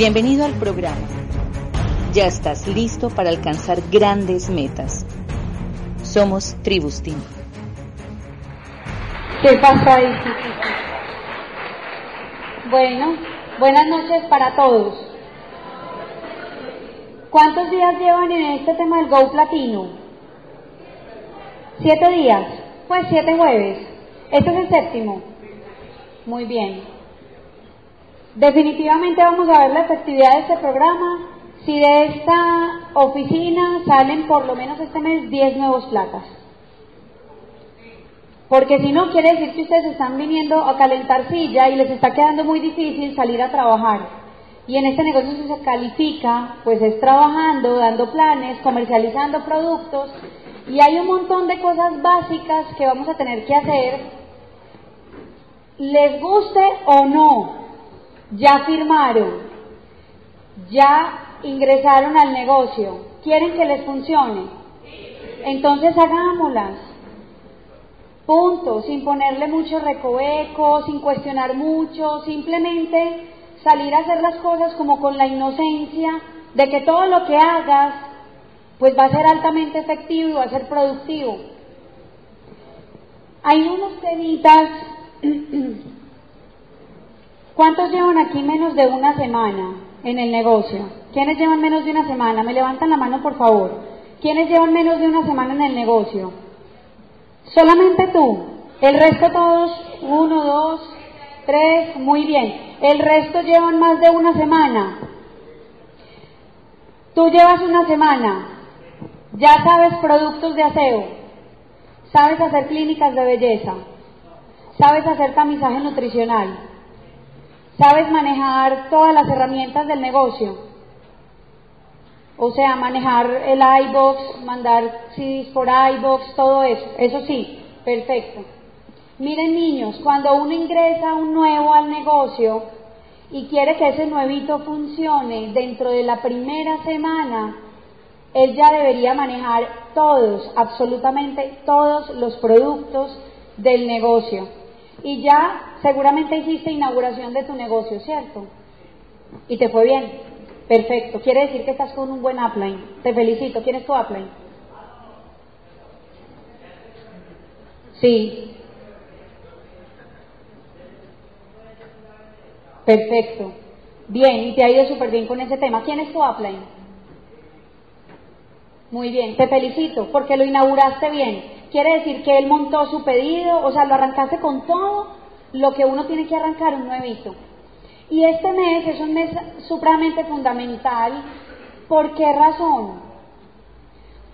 Bienvenido al programa. Ya estás listo para alcanzar grandes metas. Somos Tribustin. ¿Qué pasa ahí? Bueno, buenas noches para todos. ¿Cuántos días llevan en este tema del Go Platino? ¿Siete días? Pues siete jueves. Este es el séptimo. Muy bien. Definitivamente vamos a ver la efectividad de este programa. Si de esta oficina salen por lo menos este mes 10 nuevos placas. Porque si no, quiere decir que ustedes están viniendo a calentar silla y les está quedando muy difícil salir a trabajar. Y en este negocio se califica, pues es trabajando, dando planes, comercializando productos. Y hay un montón de cosas básicas que vamos a tener que hacer, les guste o no, ya firmaron, ya ingresaron al negocio, quieren que les funcione, entonces hagámoslas. Punto, sin ponerle mucho recoveco, sin cuestionar mucho, simplemente salir a hacer las cosas como con la inocencia de que todo lo que hagas pues va a ser altamente efectivo y va a ser productivo. Hay unos temitas ¿Cuántos llevan aquí menos de una semana en el negocio? ¿Quiénes llevan menos de una semana? Me levantan la mano, por favor. ¿Quiénes llevan menos de una semana en el negocio? Solamente tú. El resto todos, uno, dos, tres, muy bien. El resto llevan más de una semana. Tú llevas una semana. Ya sabes productos de aseo. Sabes hacer clínicas de belleza. Sabes hacer tamizaje nutricional sabes manejar todas las herramientas del negocio. O sea, manejar el iBox, mandar CDs por iBox, todo eso. Eso sí, perfecto. Miren niños, cuando uno ingresa un nuevo al negocio y quiere que ese nuevito funcione dentro de la primera semana, él ya debería manejar todos, absolutamente todos los productos del negocio. Y ya seguramente hiciste inauguración de tu negocio, ¿cierto? Y te fue bien. Perfecto. Quiere decir que estás con un buen upline. Te felicito. ¿Quién es tu upline? Sí. Perfecto. Bien, y te ha ido súper bien con ese tema. ¿Quién es tu upline? Muy bien, te felicito porque lo inauguraste bien. Quiere decir que él montó su pedido, o sea, lo arrancaste con todo lo que uno tiene que arrancar un nuevito. Y este mes es un mes supremamente fundamental. ¿Por qué razón?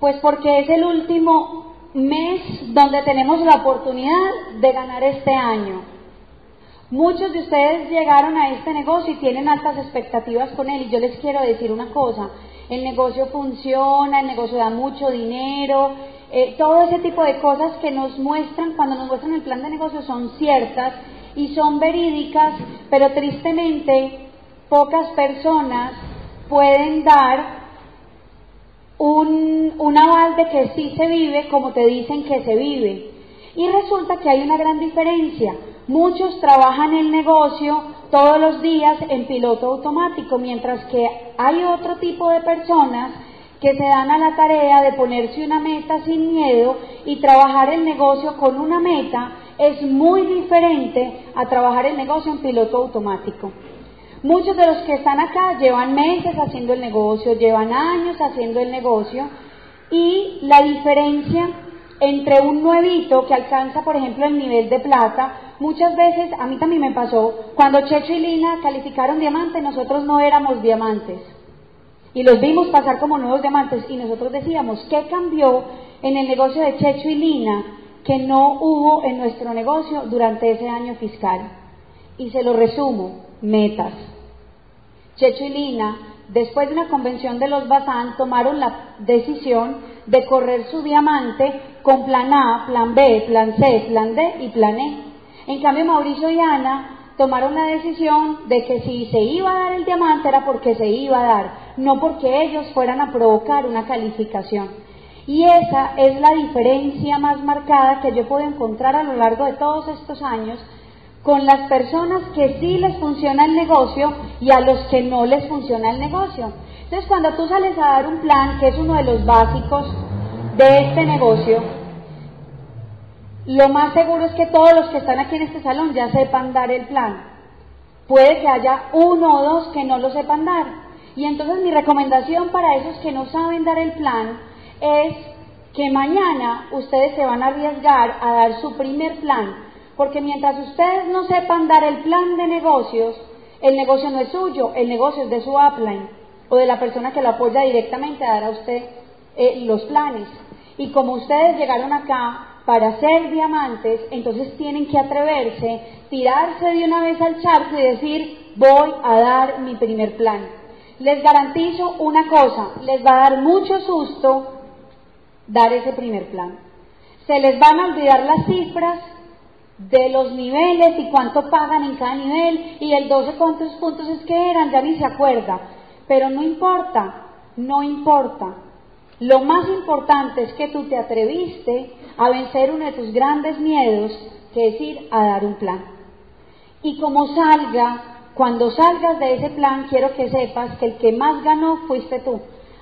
Pues porque es el último mes donde tenemos la oportunidad de ganar este año. Muchos de ustedes llegaron a este negocio y tienen altas expectativas con él y yo les quiero decir una cosa, el negocio funciona, el negocio da mucho dinero, eh, todo ese tipo de cosas que nos muestran, cuando nos muestran el plan de negocio, son ciertas y son verídicas, pero tristemente pocas personas pueden dar un, un aval de que sí se vive como te dicen que se vive. Y resulta que hay una gran diferencia. Muchos trabajan el negocio todos los días en piloto automático, mientras que hay otro tipo de personas que se dan a la tarea de ponerse una meta sin miedo y trabajar el negocio con una meta es muy diferente a trabajar el negocio en piloto automático. Muchos de los que están acá llevan meses haciendo el negocio, llevan años haciendo el negocio y la diferencia entre un nuevito que alcanza, por ejemplo, el nivel de plata, muchas veces, a mí también me pasó, cuando Checho y Lina calificaron diamante, nosotros no éramos diamantes y los vimos pasar como nuevos diamantes y nosotros decíamos, ¿qué cambió en el negocio de Checho y Lina que no hubo en nuestro negocio durante ese año fiscal? Y se lo resumo, metas. Checho y Lina, después de una convención de los Bazán, tomaron la decisión de correr su diamante con plan A, plan B, plan C, plan D y plan E. En cambio, Mauricio y Ana tomaron la decisión de que si se iba a dar el diamante era porque se iba a dar, no porque ellos fueran a provocar una calificación. Y esa es la diferencia más marcada que yo puedo encontrar a lo largo de todos estos años con las personas que sí les funciona el negocio y a los que no les funciona el negocio. Entonces, cuando tú sales a dar un plan, que es uno de los básicos de este negocio, lo más seguro es que todos los que están aquí en este salón ya sepan dar el plan. Puede que haya uno o dos que no lo sepan dar. Y entonces mi recomendación para esos que no saben dar el plan es que mañana ustedes se van a arriesgar a dar su primer plan. Porque mientras ustedes no sepan dar el plan de negocios, el negocio no es suyo, el negocio es de su upline o de la persona que lo apoya directamente a dar a usted eh, los planes. Y como ustedes llegaron acá para ser diamantes, entonces tienen que atreverse, tirarse de una vez al charco y decir, voy a dar mi primer plan. Les garantizo una cosa, les va a dar mucho susto dar ese primer plan. Se les van a olvidar las cifras de los niveles y cuánto pagan en cada nivel y el 12 cuántos puntos es que eran, ya ni se acuerda. Pero no importa, no importa. Lo más importante es que tú te atreviste a vencer uno de tus grandes miedos, que es ir a dar un plan. Y como salga, cuando salgas de ese plan, quiero que sepas que el que más ganó fuiste tú.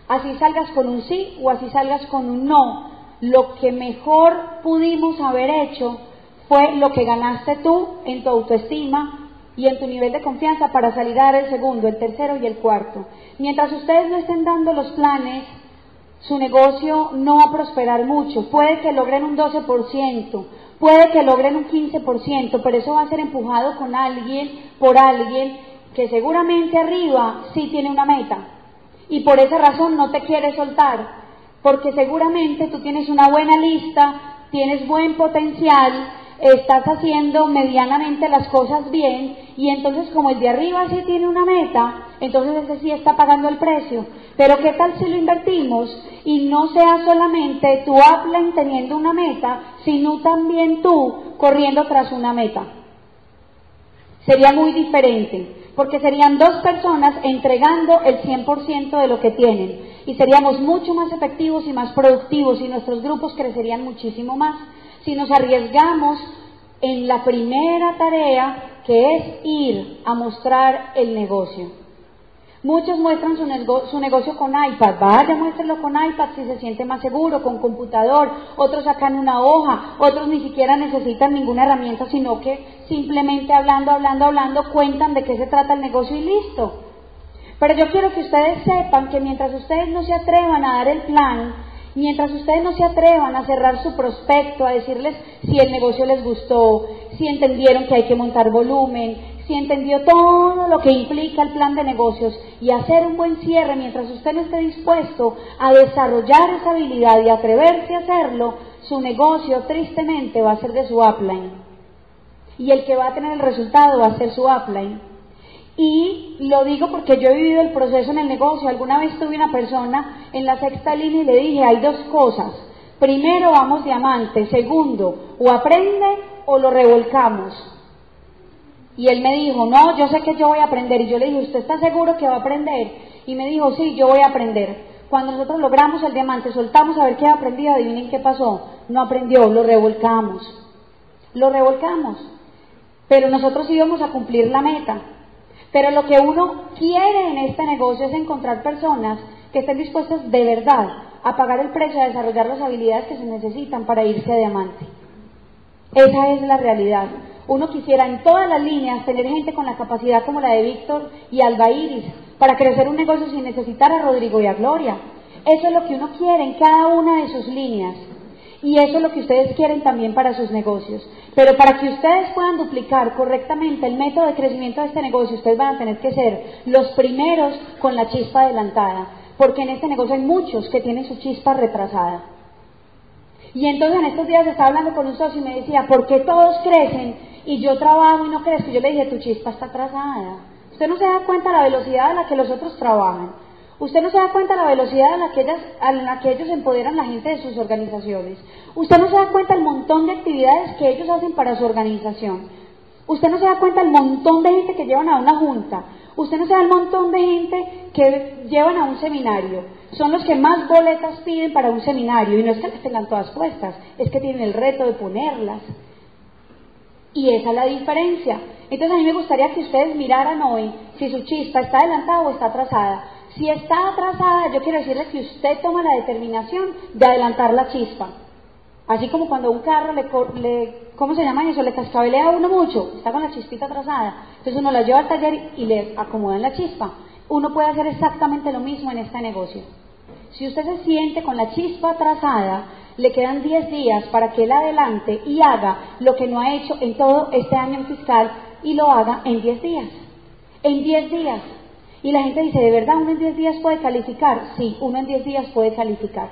Así salgas con un sí o así salgas con un no. Lo que mejor pudimos haber hecho fue lo que ganaste tú en tu autoestima y en tu nivel de confianza para salir a dar el segundo, el tercero y el cuarto. Mientras ustedes no estén dando los planes, su negocio no va a prosperar mucho. Puede que logren un 12%, puede que logren un 15%, pero eso va a ser empujado con alguien, por alguien que seguramente arriba sí tiene una meta y por esa razón no te quiere soltar, porque seguramente tú tienes una buena lista, tienes buen potencial, estás haciendo medianamente las cosas bien y entonces como el de arriba sí tiene una meta, entonces ese sí está pagando el precio. Pero ¿qué tal si lo invertimos y no sea solamente tu upline teniendo una meta, sino también tú corriendo tras una meta? Sería muy diferente, porque serían dos personas entregando el 100% de lo que tienen y seríamos mucho más efectivos y más productivos y nuestros grupos crecerían muchísimo más si nos arriesgamos en la primera tarea que es ir a mostrar el negocio. Muchos muestran su, negocio con iPad, vaya, muéstrenlo con iPad si se siente más seguro, con computador, otros sacan una hoja, otros ni siquiera necesitan ninguna herramienta, sino que simplemente hablando, hablando, hablando, cuentan de qué se trata el negocio y listo. Pero yo quiero que ustedes sepan que mientras ustedes no se atrevan a dar el plan, Mientras ustedes no se atrevan a cerrar su prospecto, a decirles si el negocio les gustó, si entendieron que hay que montar volumen, si entendió todo lo que implica el plan de negocios y hacer un buen cierre mientras usted no esté dispuesto a desarrollar esa habilidad y atreverse a hacerlo, su negocio tristemente va a ser de su upline. Y el que va a tener el resultado va a ser su upline. Y lo digo porque yo he vivido el proceso en el negocio. Alguna vez tuve una persona en la sexta línea y le dije, hay dos cosas. Primero, vamos diamante. Segundo, o aprende o lo revolcamos. Y él me dijo, no, yo sé que yo voy a aprender. Y yo le dije, ¿usted está seguro que va a aprender? Y me dijo, sí, yo voy a aprender. Cuando nosotros logramos el diamante, soltamos a ver qué ha aprendido, adivinen qué pasó. No aprendió, lo revolcamos. Lo revolcamos. Pero nosotros íbamos a cumplir la meta. Pero lo que uno quiere en este negocio es encontrar personas que estén dispuestas de verdad a pagar el precio, a desarrollar las habilidades que se necesitan para irse a diamante. Esa es la realidad. Uno quisiera en todas las líneas tener gente con la capacidad como la de Víctor y Alba Iris para crecer un negocio sin necesitar a Rodrigo y a Gloria. Eso es lo que uno quiere en cada una de sus líneas. Y eso es lo que ustedes quieren también para sus negocios. Pero para que ustedes puedan duplicar correctamente el método de crecimiento de este negocio, ustedes van a tener que ser los primeros con la chispa adelantada. Porque en este negocio hay muchos que tienen su chispa retrasada. Y entonces en estos días estaba hablando con un socio y me decía, ¿por qué todos crecen y yo trabajo y no crezco? Yo le dije, tu chispa está atrasada. Usted no se da cuenta de la velocidad a la que los otros trabajan. Usted no se da cuenta de la velocidad a la, que ellas, a la que ellos empoderan la gente de sus organizaciones. Usted no se da cuenta del montón de actividades que ellos hacen para su organización. Usted no se da cuenta del montón de gente que llevan a una junta. Usted no se da el montón de gente que llevan a un seminario son los que más boletas piden para un seminario y no es que las tengan todas puestas, es que tienen el reto de ponerlas. Y esa es la diferencia. Entonces a mí me gustaría que ustedes miraran hoy si su chispa está adelantada o está atrasada. Si está atrasada, yo quiero decirles que usted toma la determinación de adelantar la chispa. Así como cuando un carro le, le ¿cómo se llama eso? Le cascabelea a uno mucho, está con la chispita atrasada. Entonces uno la lleva al taller y le acomodan la chispa. Uno puede hacer exactamente lo mismo en este negocio. Si usted se siente con la chispa atrasada, le quedan 10 días para que él adelante y haga lo que no ha hecho en todo este año fiscal y lo haga en 10 días. En 10 días. Y la gente dice, ¿de verdad uno en 10 días puede calificar? Sí, uno en 10 días puede calificar.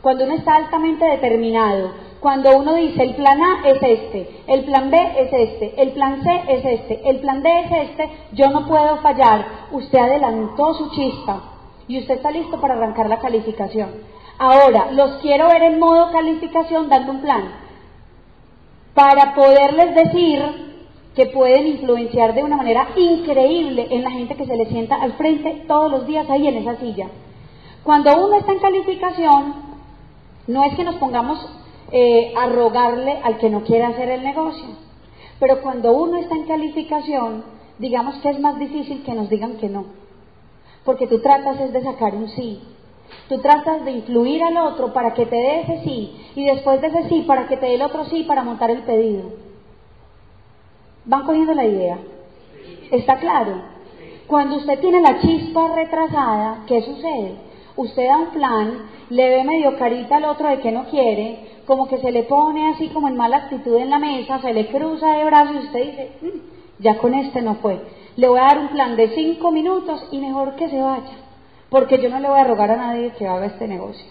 Cuando uno está altamente determinado, cuando uno dice el plan A es este, el plan B es este, el plan C es este, el plan D es este, yo no puedo fallar. Usted adelantó su chispa y usted está listo para arrancar la calificación. Ahora, los quiero ver en modo calificación dando un plan para poderles decir que pueden influenciar de una manera increíble en la gente que se le sienta al frente todos los días ahí en esa silla. Cuando uno está en calificación, no es que nos pongamos eh, a rogarle al que no quiere hacer el negocio, pero cuando uno está en calificación, digamos que es más difícil que nos digan que no, porque tú tratas es de sacar un sí, tú tratas de influir al otro para que te dé ese sí, y después de ese sí para que te dé el otro sí para montar el pedido. ¿Van cogiendo la idea? ¿Está claro? Cuando usted tiene la chispa retrasada, ¿qué sucede? Usted da un plan, le ve medio carita al otro de que no quiere, como que se le pone así como en mala actitud en la mesa, se le cruza de brazos y usted dice, mm, ya con este no fue. Le voy a dar un plan de cinco minutos y mejor que se vaya, porque yo no le voy a rogar a nadie que haga este negocio.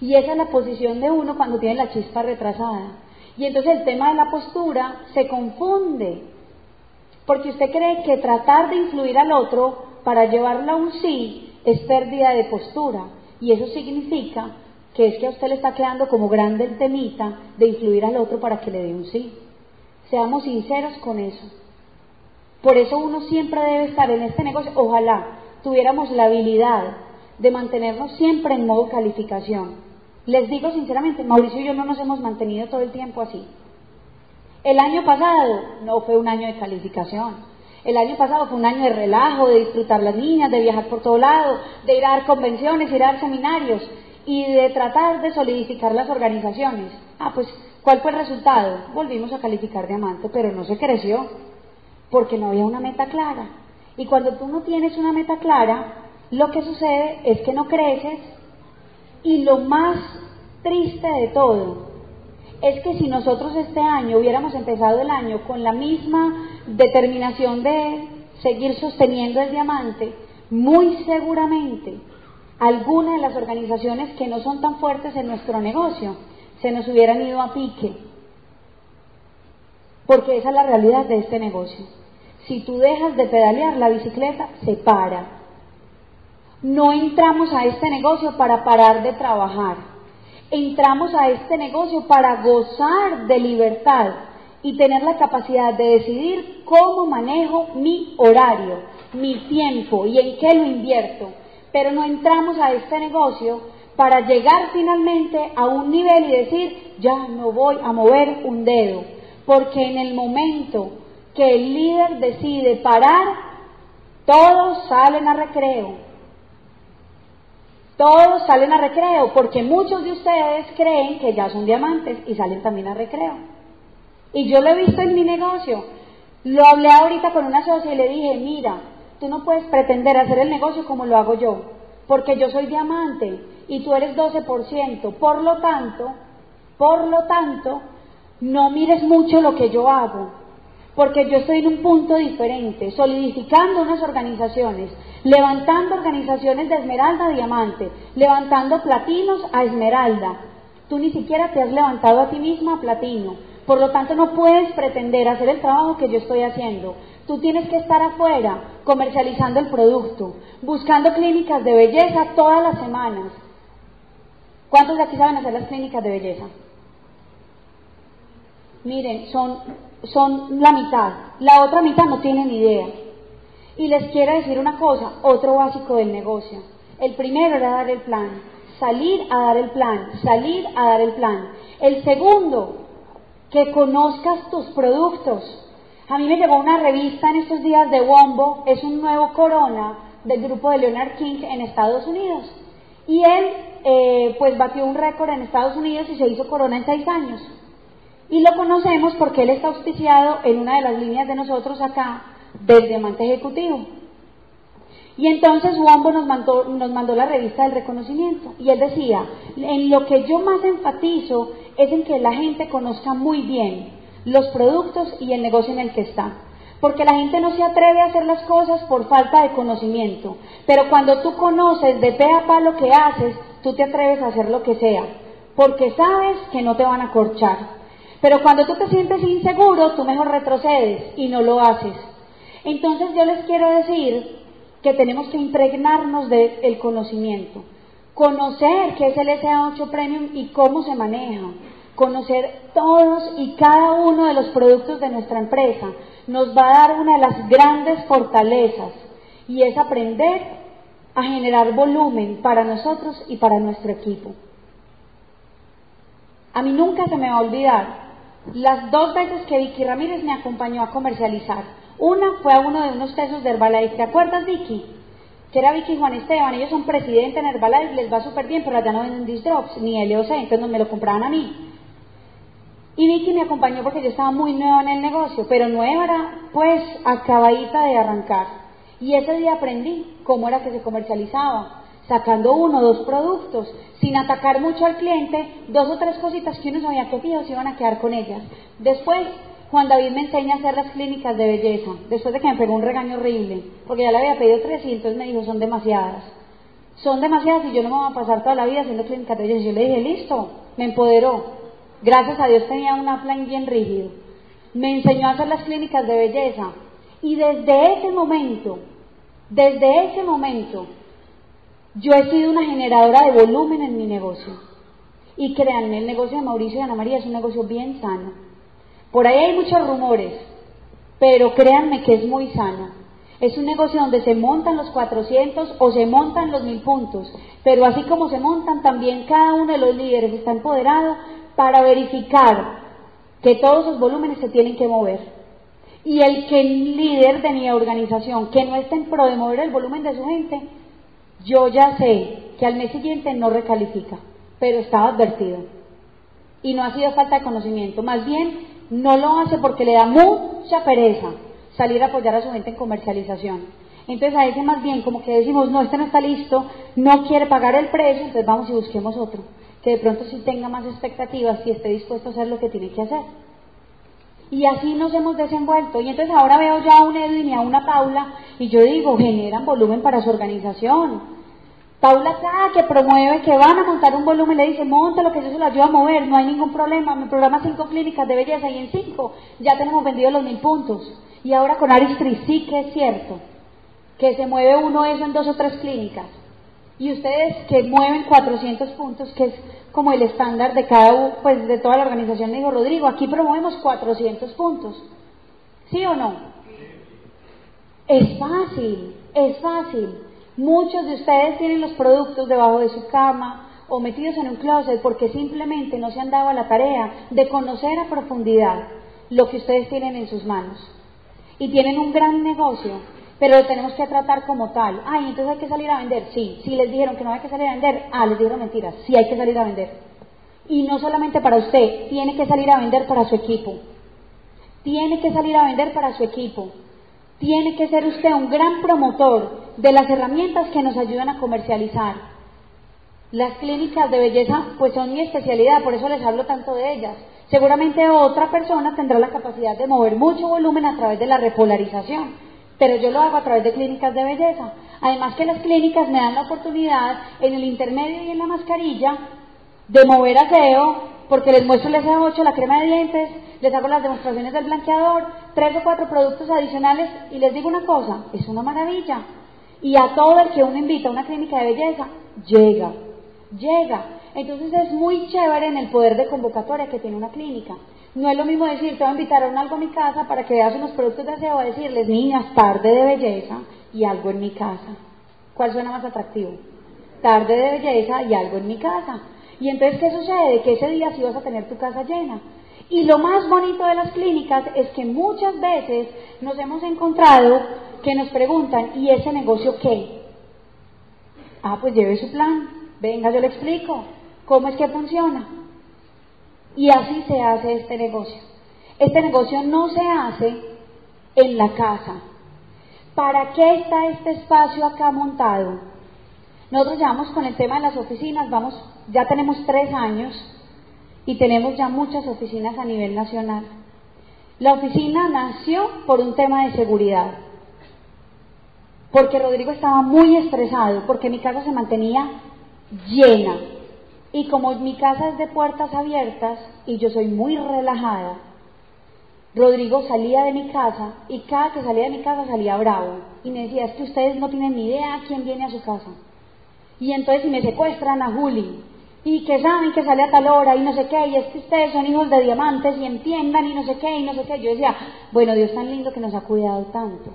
Y esa es la posición de uno cuando tiene la chispa retrasada. Y entonces el tema de la postura se confunde, porque usted cree que tratar de influir al otro para llevarlo a un sí es pérdida de postura. Y eso significa que es que a usted le está quedando como grande temita de influir al otro para que le dé un sí. Seamos sinceros con eso. Por eso uno siempre debe estar en este negocio. Ojalá tuviéramos la habilidad de mantenernos siempre en modo calificación les digo sinceramente, Mauricio y yo no nos hemos mantenido todo el tiempo así. El año pasado no fue un año de calificación. El año pasado fue un año de relajo, de disfrutar las niñas, de viajar por todo lado, de ir a dar convenciones, ir a dar seminarios y de tratar de solidificar las organizaciones. Ah, pues, ¿cuál fue el resultado? Volvimos a calificar diamante, pero no se creció porque no había una meta clara. Y cuando tú no tienes una meta clara, lo que sucede es que no creces y lo más triste de todo es que si nosotros este año hubiéramos empezado el año con la misma determinación de seguir sosteniendo el diamante, muy seguramente algunas de las organizaciones que no son tan fuertes en nuestro negocio se nos hubieran ido a pique. Porque esa es la realidad de este negocio. Si tú dejas de pedalear, la bicicleta se para. No entramos a este negocio para parar de trabajar. Entramos a este negocio para gozar de libertad y tener la capacidad de decidir cómo manejo mi horario, mi tiempo y en qué lo invierto. Pero no entramos a este negocio para llegar finalmente a un nivel y decir, ya no voy a mover un dedo. Porque en el momento que el líder decide parar, todos salen a recreo todos salen a recreo, porque muchos de ustedes creen que ya son diamantes y salen también a recreo. Y yo lo he visto en mi negocio. Lo hablé ahorita con una socia y le dije, mira, tú no puedes pretender hacer el negocio como lo hago yo, porque yo soy diamante y tú eres 12%. Por lo tanto, por lo tanto, no mires mucho lo que yo hago, porque yo estoy en un punto diferente, solidificando unas organizaciones, levantando organizaciones de esmeralda a diamante, levantando platinos a esmeralda. Tú ni siquiera te has levantado a ti misma a platino. Por lo tanto, no puedes pretender hacer el trabajo que yo estoy haciendo. Tú tienes que estar afuera comercializando el producto, buscando clínicas de belleza todas las semanas. ¿Cuántos de aquí saben hacer las clínicas de belleza? Miren, son, son la mitad. La otra mitad no tienen idea. Y les quiero decir una cosa, otro básico del negocio. El primero era dar el plan, salir a dar el plan, salir a dar el plan. El segundo, que conozcas tus productos. A mí me llegó una revista en estos días de Wombo, es un nuevo corona del grupo de Leonard King en Estados Unidos. Y él, eh, pues, batió un récord en Estados Unidos y se hizo corona en seis años. Y lo conocemos porque él está auspiciado en una de las líneas de nosotros acá del diamante ejecutivo. Y entonces Wombo nos mandó, nos mandó la revista del reconocimiento y él decía, en lo que yo más enfatizo es en que la gente conozca muy bien los productos y el negocio en el que está. Porque la gente no se atreve a hacer las cosas por falta de conocimiento. Pero cuando tú conoces de pe a pa lo que haces, tú te atreves a hacer lo que sea. Porque sabes que no te van a corchar. Pero cuando tú te sientes inseguro, tú mejor retrocedes y no lo haces. Entonces yo les quiero decir que tenemos que impregnarnos del conocimiento, conocer qué es el SA8 Premium y cómo se maneja, conocer todos y cada uno de los productos de nuestra empresa, nos va a dar una de las grandes fortalezas y es aprender a generar volumen para nosotros y para nuestro equipo. A mí nunca se me va a olvidar las dos veces que Vicky Ramírez me acompañó a comercializar. Una fue a uno de unos tesos de Herbalife. ¿Te acuerdas, Vicky? Que era Vicky y Juan Esteban. Ellos son presidentes en Herbalife, les va súper bien, pero allá no venden Disdrops ni LOC, entonces me lo compraban a mí. Y Vicky me acompañó porque yo estaba muy nueva en el negocio, pero nueva era pues acabadita de arrancar. Y ese día aprendí cómo era que se comercializaba, sacando uno o dos productos, sin atacar mucho al cliente, dos o tres cositas que uno sabía que fijos iban a quedar con ellas. Después Juan David me enseña a hacer las clínicas de belleza, después de que me pegó un regaño horrible, porque ya le había pedido 300, me dijo, son demasiadas. Son demasiadas y yo no me voy a pasar toda la vida haciendo clínicas de belleza. Yo le dije, listo, me empoderó. Gracias a Dios tenía un plan bien rígido. Me enseñó a hacer las clínicas de belleza. Y desde ese momento, desde ese momento, yo he sido una generadora de volumen en mi negocio. Y créanme, el negocio de Mauricio y Ana María es un negocio bien sano por ahí hay muchos rumores, pero créanme que es muy sano. Es un negocio donde se montan los 400 o se montan los 1000 puntos, pero así como se montan, también cada uno de los líderes está empoderado para verificar que todos los volúmenes se tienen que mover. Y el que líder de mi organización, que no está en pro de mover el volumen de su gente, yo ya sé que al mes siguiente no recalifica, pero estaba advertido. Y no ha sido falta de conocimiento, más bien no lo hace porque le da mucha pereza salir a apoyar a su gente en comercialización. Entonces a ese más bien como que decimos, no, este no está listo, no quiere pagar el precio, entonces vamos y busquemos otro, que de pronto sí tenga más expectativas y esté dispuesto a hacer lo que tiene que hacer. Y así nos hemos desenvuelto. Y entonces ahora veo ya a un Edwin y a una Paula y yo digo, generan volumen para su organización. Paula cada que promueve que van a montar un volumen le dice, monta lo que yo se lo ayuda a mover, no hay ningún problema, mi programa cinco clínicas de belleza y en cinco ya tenemos vendido los mil puntos. Y ahora con Aristri sí que es cierto que se mueve uno eso en dos o tres clínicas. Y ustedes que mueven 400 puntos, que es como el estándar de cada pues de toda la organización, le digo, Rodrigo, aquí promovemos 400 puntos. ¿Sí o no? Es fácil, es fácil. Muchos de ustedes tienen los productos debajo de su cama o metidos en un closet porque simplemente no se han dado a la tarea de conocer a profundidad lo que ustedes tienen en sus manos. Y tienen un gran negocio, pero lo tenemos que tratar como tal. Ay, entonces hay que salir a vender. Sí, sí les dijeron que no hay que salir a vender. Ah, les dijeron mentiras. Sí hay que salir a vender. Y no solamente para usted, tiene que salir a vender para su equipo. Tiene que salir a vender para su equipo. Tiene que ser usted un gran promotor de las herramientas que nos ayudan a comercializar. Las clínicas de belleza pues son mi especialidad, por eso les hablo tanto de ellas. Seguramente otra persona tendrá la capacidad de mover mucho volumen a través de la repolarización, pero yo lo hago a través de clínicas de belleza. Además que las clínicas me dan la oportunidad en el intermedio y en la mascarilla de mover aseo, porque les muestro el SA8, la crema de dientes, les hago las demostraciones del blanqueador, tres o cuatro productos adicionales y les digo una cosa, es una maravilla. Y a todo el que uno invita a una clínica de belleza, llega, llega. Entonces es muy chévere en el poder de convocatoria que tiene una clínica. No es lo mismo decir, te voy a invitar a un algo a mi casa para que veas unos productos de aseo, a decirles, niñas, tarde de belleza y algo en mi casa. ¿Cuál suena más atractivo? Tarde de belleza y algo en mi casa. Y entonces, ¿qué sucede? Que ese día sí vas a tener tu casa llena. Y lo más bonito de las clínicas es que muchas veces nos hemos encontrado que nos preguntan, ¿y ese negocio qué? Ah, pues lleve su plan, venga, yo le explico cómo es que funciona. Y así se hace este negocio. Este negocio no se hace en la casa. ¿Para qué está este espacio acá montado? Nosotros llevamos con el tema de las oficinas, vamos, ya tenemos tres años y tenemos ya muchas oficinas a nivel nacional. La oficina nació por un tema de seguridad, porque Rodrigo estaba muy estresado, porque mi casa se mantenía llena. Y como mi casa es de puertas abiertas y yo soy muy relajada, Rodrigo salía de mi casa y cada que salía de mi casa salía bravo. Y me decía, es que ustedes no tienen ni idea quién viene a su casa. Y entonces si me secuestran a Juli, y que saben que sale a tal hora y no sé qué, y es que ustedes son hijos de diamantes y entiendan y no sé qué y no sé qué. Yo decía, bueno, Dios tan lindo que nos ha cuidado tanto.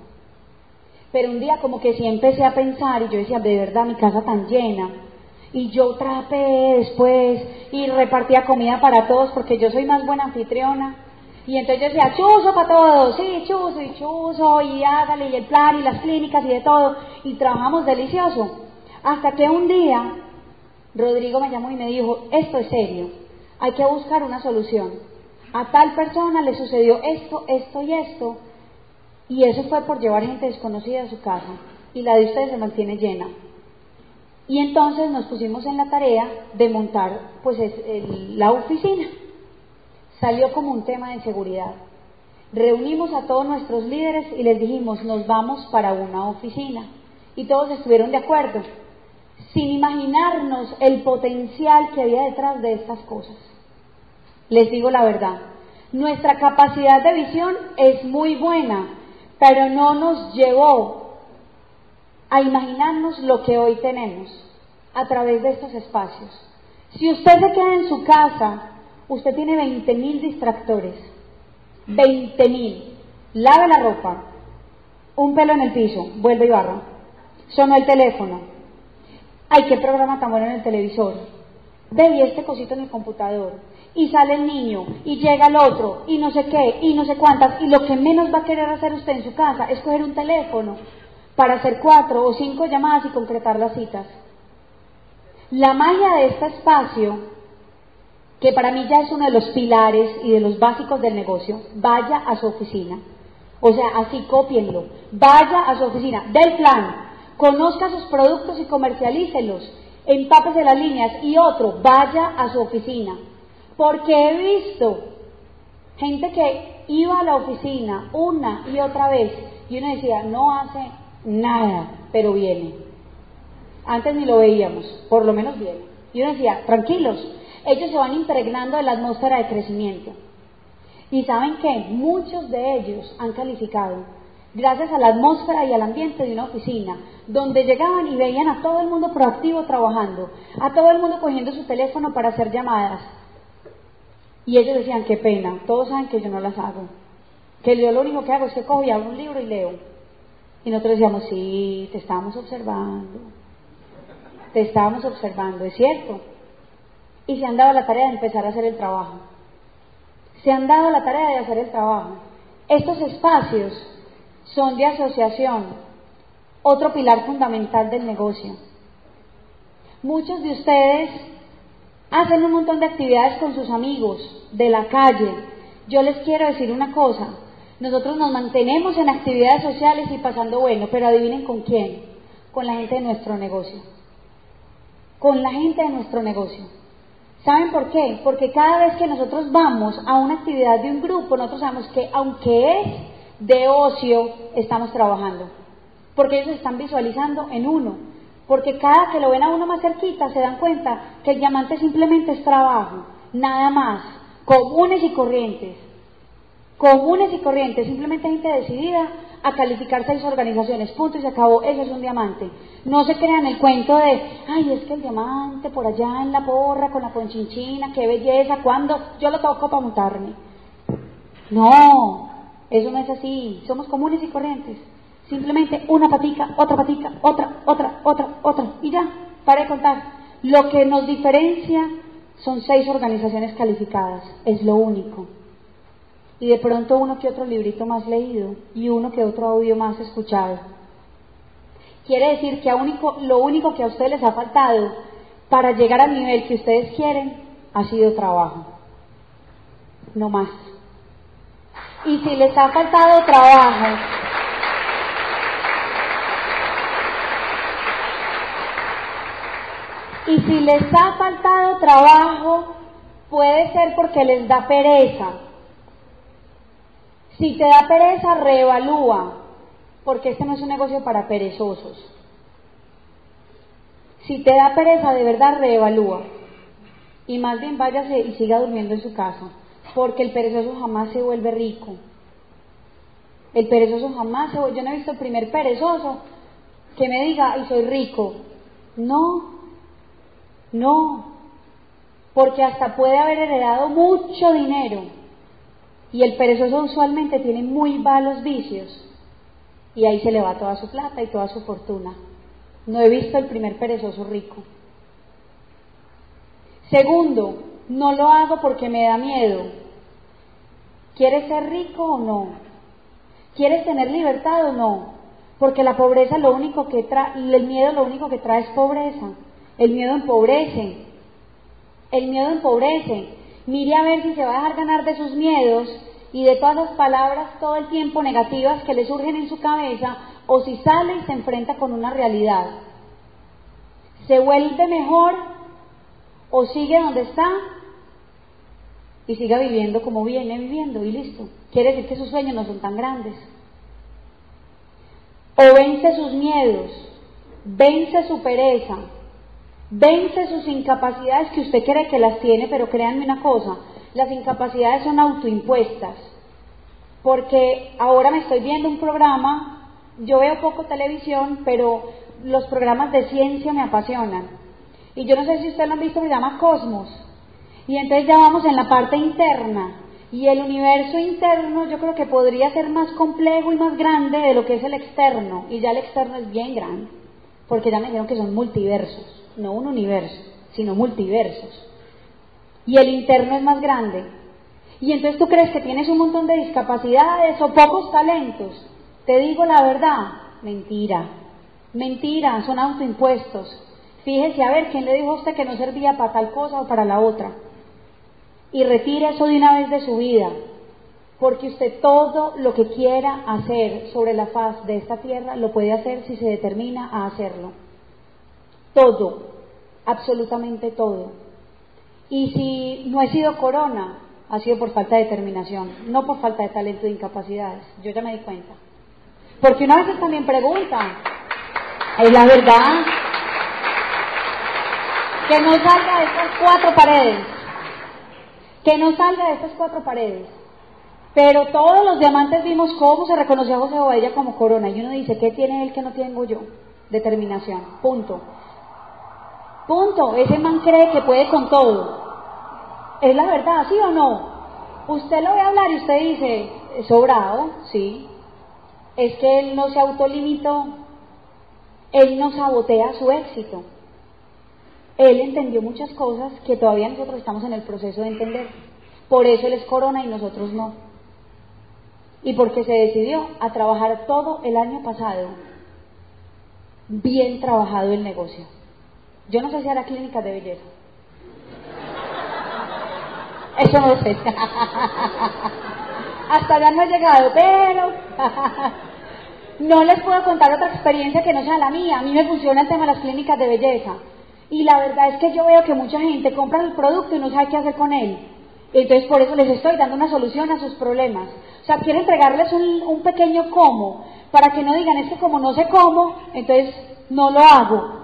Pero un día como que sí empecé a pensar y yo decía, de verdad, mi casa tan llena. Y yo trapeé después y repartía comida para todos porque yo soy más buena anfitriona. Y entonces yo decía, chuzo para todos, sí, chuzo y chuzo y hágale y el plan y las clínicas y de todo. Y trabajamos delicioso. Hasta que un día Rodrigo me llamó y me dijo, esto es serio, hay que buscar una solución. A tal persona le sucedió esto, esto y esto, y eso fue por llevar gente desconocida a su casa, y la de ustedes se mantiene llena. Y entonces nos pusimos en la tarea de montar pues la oficina. Salió como un tema de seguridad. Reunimos a todos nuestros líderes y les dijimos, nos vamos para una oficina. Y todos estuvieron de acuerdo sin imaginarnos el potencial que había detrás de estas cosas. Les digo la verdad, nuestra capacidad de visión es muy buena, pero no nos llevó a imaginarnos lo que hoy tenemos a través de estos espacios. Si usted se queda en su casa, usted tiene 20 mil distractores, 20 mil. Lave la ropa, un pelo en el piso, vuelve y barra. Sonó el teléfono, ay, qué programa tan bueno en el televisor, ve este cosito en el computador, y sale el niño, y llega el otro, y no sé qué, y no sé cuántas, y lo que menos va a querer hacer usted en su casa es coger un teléfono para hacer cuatro o cinco llamadas y concretar las citas. La magia de este espacio, que para mí ya es uno de los pilares y de los básicos del negocio, vaya a su oficina. O sea, así copienlo. Vaya a su oficina, del plan, conozca sus productos y comercialícelos, empápese las líneas y otro, vaya a su oficina. Porque he visto gente que iba a la oficina una y otra vez y uno decía, no hace nada, pero viene. Antes ni lo veíamos, por lo menos viene. Y uno decía, tranquilos, ellos se van impregnando de la atmósfera de crecimiento. Y saben que muchos de ellos han calificado gracias a la atmósfera y al ambiente de una oficina, donde llegaban y veían a todo el mundo proactivo trabajando, a todo el mundo cogiendo su teléfono para hacer llamadas. Y ellos decían, qué pena, todos saben que yo no las hago, que yo lo único que hago es que cojo y abro un libro y leo. Y nosotros decíamos, sí, te estábamos observando, te estábamos observando, es cierto. Y se han dado la tarea de empezar a hacer el trabajo. Se han dado la tarea de hacer el trabajo. Estos espacios son de asociación, otro pilar fundamental del negocio. Muchos de ustedes hacen un montón de actividades con sus amigos de la calle. Yo les quiero decir una cosa, nosotros nos mantenemos en actividades sociales y pasando bueno, pero adivinen con quién, con la gente de nuestro negocio. Con la gente de nuestro negocio. ¿Saben por qué? Porque cada vez que nosotros vamos a una actividad de un grupo, nosotros sabemos que aunque es de ocio estamos trabajando. Porque ellos están visualizando en uno. Porque cada que lo ven a uno más cerquita se dan cuenta que el diamante simplemente es trabajo, nada más, comunes y corrientes. Comunes y corrientes, simplemente gente decidida a calificar seis organizaciones, punto y se acabó, eso es un diamante. No se crean el cuento de, ay, es que el diamante por allá en la porra con la conchinchina, qué belleza, cuando yo lo toco para montarme. No, eso no es así, somos comunes y corrientes. Simplemente una patica, otra patica, otra, otra, otra, otra, y ya, para de contar. Lo que nos diferencia son seis organizaciones calificadas, es lo único. Y de pronto uno que otro librito más leído y uno que otro audio más escuchado. Quiere decir que único, lo único que a ustedes les ha faltado para llegar al nivel que ustedes quieren ha sido trabajo. No más. Y si les ha faltado trabajo, y si les ha faltado trabajo, puede ser porque les da pereza. Si te da pereza, reevalúa, porque este no es un negocio para perezosos. Si te da pereza, de verdad reevalúa. Y más bien váyase y siga durmiendo en su casa porque el perezoso jamás se vuelve rico. El perezoso jamás se vuelve, yo no he visto el primer perezoso que me diga, y soy rico. No, no, porque hasta puede haber heredado mucho dinero y el perezoso usualmente tiene muy malos vicios y ahí se le va toda su plata y toda su fortuna. No he visto el primer perezoso rico. Segundo, no lo hago porque me da miedo. ¿Quieres ser rico o no? ¿Quieres tener libertad o no? Porque la pobreza lo único que trae, el miedo lo único que trae es pobreza. El miedo empobrece. El miedo empobrece. Mire a ver si se va a dejar ganar de sus miedos y de todas las palabras todo el tiempo negativas que le surgen en su cabeza o si sale y se enfrenta con una realidad. ¿Se vuelve mejor o sigue donde está y siga viviendo como viene viviendo y listo. Quiere decir que sus sueños no son tan grandes. O vence sus miedos, vence su pereza, vence sus incapacidades que usted cree que las tiene, pero créanme una cosa, las incapacidades son autoimpuestas. Porque ahora me estoy viendo un programa, yo veo poco televisión, pero los programas de ciencia me apasionan. Y yo no sé si usted lo han visto, se llama Cosmos. Y entonces ya vamos en la parte interna. Y el universo interno yo creo que podría ser más complejo y más grande de lo que es el externo. Y ya el externo es bien grande. Porque ya me dijeron que son multiversos. No un universo, sino multiversos. Y el interno es más grande. Y entonces tú crees que tienes un montón de discapacidades o pocos talentos. Te digo la verdad. Mentira. Mentira, son autoimpuestos. Fíjese a ver quién le dijo a usted que no servía para tal cosa o para la otra y retire eso de una vez de su vida, porque usted todo lo que quiera hacer sobre la faz de esta tierra lo puede hacer si se determina a hacerlo. Todo, absolutamente todo. Y si no he sido corona, ha sido por falta de determinación, no por falta de talento e incapacidades. Yo ya me di cuenta. Porque una vez también pregunta, es la verdad, que no salga de estas cuatro paredes que no salga de estas cuatro paredes. Pero todos los diamantes vimos cómo se reconoció a José Bobadilla como corona. Y uno dice, ¿qué tiene él que no tengo yo? Determinación. Punto. Punto. Ese man cree que puede con todo. Es la verdad, ¿sí o no? Usted lo ve hablar y usted dice, sobrado, sí. Es que él no se autolimitó. Él no sabotea su éxito él entendió muchas cosas que todavía nosotros estamos en el proceso de entender. Por eso él es corona y nosotros no. Y porque se decidió a trabajar todo el año pasado, bien trabajado el negocio. Yo no sé si hará clínicas de belleza. Eso no sé. Hasta allá no he llegado, pero no les puedo contar otra experiencia que no sea la mía. A mí me funciona el tema de las clínicas de belleza. Y la verdad es que yo veo que mucha gente compra el producto y no sabe qué hacer con él. Entonces por eso les estoy dando una solución a sus problemas. O sea, quiero entregarles un, pequeño cómo, para que no digan, es que como no sé cómo, entonces no lo hago,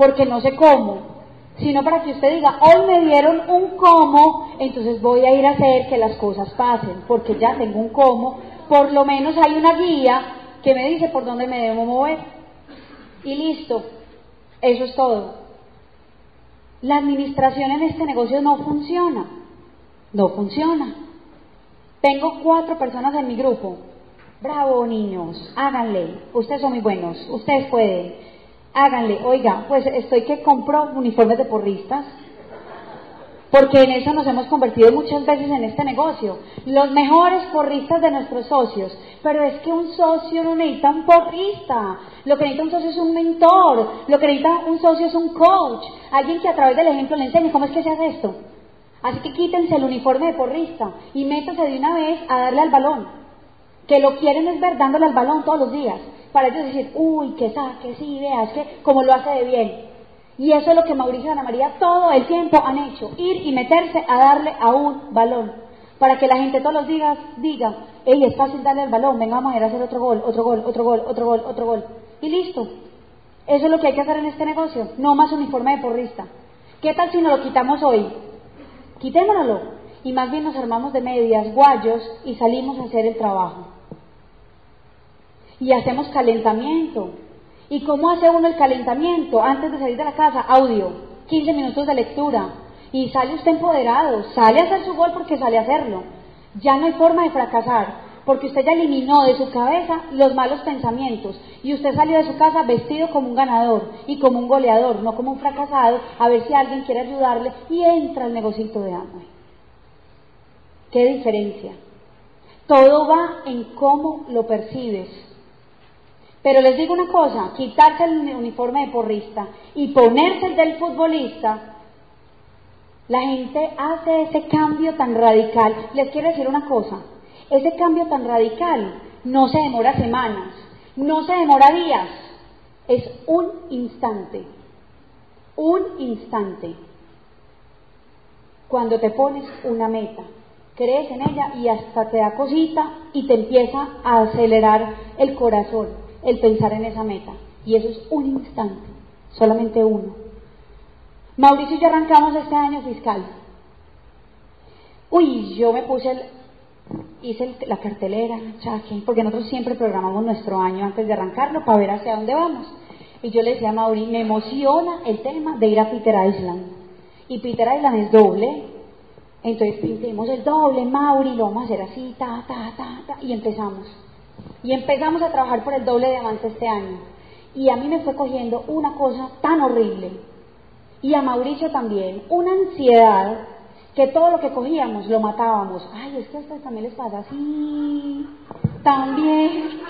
porque no sé cómo. Sino para que usted diga, hoy me dieron un cómo, entonces voy a ir a hacer que las cosas pasen, porque ya tengo un cómo, por lo menos hay una guía que me dice por dónde me debo mover. Y listo, eso es todo. La administración en este negocio no funciona. No funciona. Tengo cuatro personas en mi grupo. Bravo, niños, háganle. Ustedes son muy buenos, ustedes pueden. Háganle. Oiga, pues estoy que compro uniformes de porristas. porque en eso nos hemos convertido muchas veces en este negocio. Los mejores porristas de nuestros socios, pero es que un socio no necesita un porrista, lo que necesita un socio es un mentor, lo que necesita un socio es un coach, alguien que a través del ejemplo le enseñe cómo es que se hace esto. Así que quítense el uniforme de porrista y métanse de una vez a darle al balón, que lo quieren es ver dándole al balón todos los días, para ellos decir, uy, que saque, sí, veas que como lo hace de bien. Y eso es lo que Mauricio y Ana María todo el tiempo han hecho, ir y meterse a darle a un balón, para que la gente todos los días diga, hey, es fácil darle el balón, venga, vamos a ir a hacer otro gol, otro gol, otro gol, otro gol, otro gol. Y listo. Eso es lo que hay que hacer en este negocio, no más uniforme de porrista. ¿Qué tal si nos lo quitamos hoy? Quitémonoslo. Y más bien nos armamos de medias, guayos y salimos a hacer el trabajo. Y hacemos calentamiento. ¿Y cómo hace uno el calentamiento antes de salir de la casa? Audio, 15 minutos de lectura. Y sale usted empoderado, sale a hacer su gol porque sale a hacerlo. Ya no hay forma de fracasar, porque usted ya eliminó de su cabeza los malos pensamientos y usted salió de su casa vestido como un ganador y como un goleador, no como un fracasado, a ver si alguien quiere ayudarle y entra al negocito de Amway. ¿Qué diferencia? Todo va en cómo lo percibes. Pero les digo una cosa, quitarse el uniforme de porrista y ponerse el del futbolista, la gente hace ese cambio tan radical. Les quiero decir una cosa, ese cambio tan radical no se demora semanas, no se demora días, es un instante, un instante. Cuando te pones una meta, crees en ella y hasta te da cosita y te empieza a acelerar el corazón el pensar en esa meta. Y eso es un instante, solamente uno. Mauricio y yo arrancamos este año fiscal. Uy, yo me puse el, hice la cartelera, chaque, porque nosotros siempre programamos nuestro año antes de arrancarlo para ver hacia dónde vamos. Y yo le decía a Mauri, me emociona el tema de ir a Peter Island. Y Peter Island es doble. Entonces pintemos el doble, Mauri, lo vamos a hacer así, ta, ta, ta, ta, y empezamos. Y empezamos a trabajar por el doble de diamante este año. Y a mí me fue cogiendo una cosa tan horrible. Y a Mauricio también, una ansiedad que todo lo que cogíamos lo matábamos. Ay, es que a también les pasa así, también.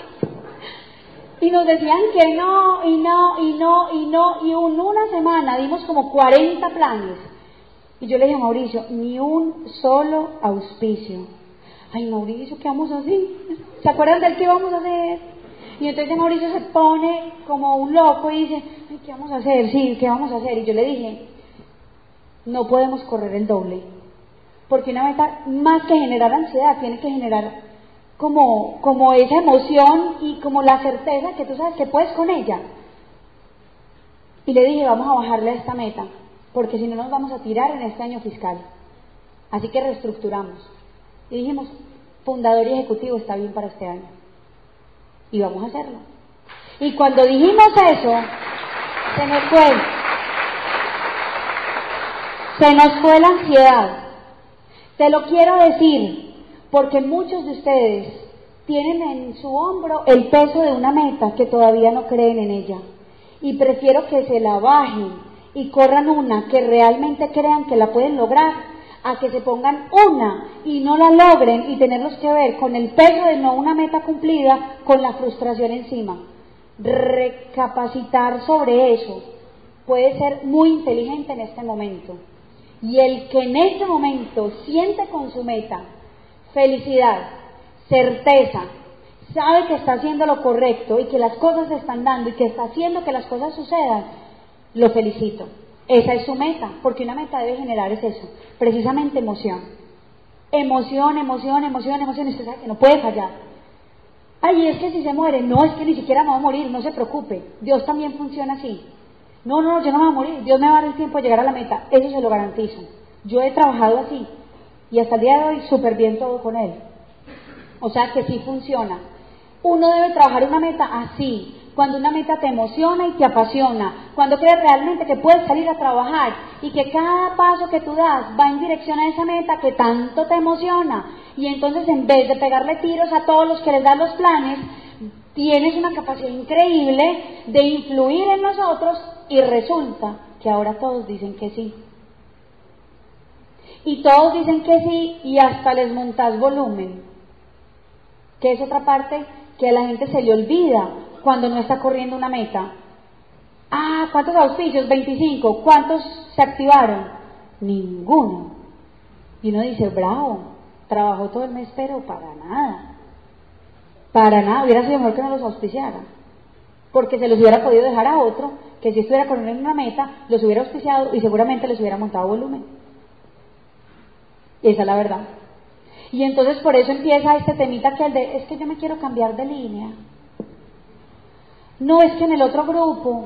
Y nos decían que no, y no, y no, y no, y en una semana dimos como 40 planes. Y yo le dije a Mauricio, ni un solo auspicio. Ay, Mauricio, ¿qué vamos a hacer? ¿Se acuerdan del qué vamos a hacer? Y entonces Mauricio se pone como un loco y dice, Ay, ¿qué vamos a hacer? Sí, ¿qué vamos a hacer? Y yo le dije, no podemos correr el doble. Porque una meta, más que generar ansiedad, tiene que generar como, como esa emoción y como la certeza que tú sabes que puedes con ella. Y le dije, vamos a bajarle a esta meta, porque si no nos vamos a tirar en este año fiscal. Así que reestructuramos. Y dijimos, fundador y ejecutivo está bien para este año. Y vamos a hacerlo. Y cuando dijimos eso, se nos fue se nos fue la ansiedad. Te lo quiero decir porque muchos de ustedes tienen en su hombro el peso de una meta que todavía no creen en ella. Y prefiero que se la bajen y corran una que realmente crean que la pueden lograr a que se pongan una y no la logren y tenerlos que ver con el peso de no una meta cumplida con la frustración encima. Recapacitar sobre eso puede ser muy inteligente en este momento. Y el que en este momento siente con su meta felicidad, certeza, sabe que está haciendo lo correcto y que las cosas se están dando y que está haciendo que las cosas sucedan, lo felicito. Esa es su meta, porque una meta debe generar es eso, precisamente emoción. Emoción, emoción, emoción, emoción, usted sabe que no puede fallar. Ay, es que si se muere, no, es que ni siquiera me va a morir, no se preocupe, Dios también funciona así. No, no, yo no me voy a morir, Dios me va a dar el tiempo de llegar a la meta, eso se lo garantizo. Yo he trabajado así y hasta el día de hoy súper bien todo con él. O sea que sí funciona. Uno debe trabajar una meta así, cuando una meta te emociona y te apasiona, cuando crees realmente que puedes salir a trabajar y que cada paso que tú das va en dirección a esa meta que tanto te emociona. Y entonces en vez de pegarle tiros a todos los que les dan los planes, tienes una capacidad increíble de influir en nosotros y resulta que ahora todos dicen que sí. Y todos dicen que sí y hasta les montas volumen. Que es otra parte que a la gente se le olvida cuando no está corriendo una meta. Ah, ¿cuántos auspicios? 25. ¿Cuántos se activaron? Ninguno. Y uno dice, bravo, trabajó todo el mes, pero para nada. Para nada, hubiera sido mejor que no los auspiciara. Porque se los hubiera podido dejar a otro que si estuviera corriendo en una meta, los hubiera auspiciado y seguramente les hubiera montado volumen. Esa es la verdad. Y entonces por eso empieza este temita que el de, es que yo me quiero cambiar de línea. No es que en el otro grupo,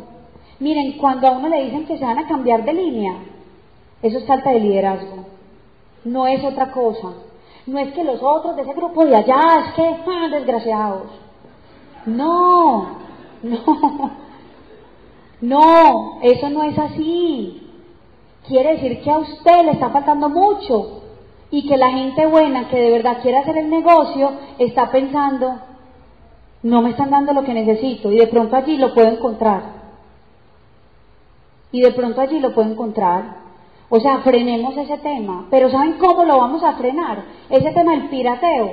miren, cuando a uno le dicen que se van a cambiar de línea, eso es falta de liderazgo. No es otra cosa. No es que los otros de ese grupo de allá, es que, ah, desgraciados. No, no, no, eso no es así. Quiere decir que a usted le está faltando mucho y que la gente buena que de verdad quiere hacer el negocio está pensando, no me están dando lo que necesito y de pronto allí lo puedo encontrar. Y de pronto allí lo puedo encontrar. O sea, frenemos ese tema. Pero ¿saben cómo lo vamos a frenar? Ese tema del pirateo.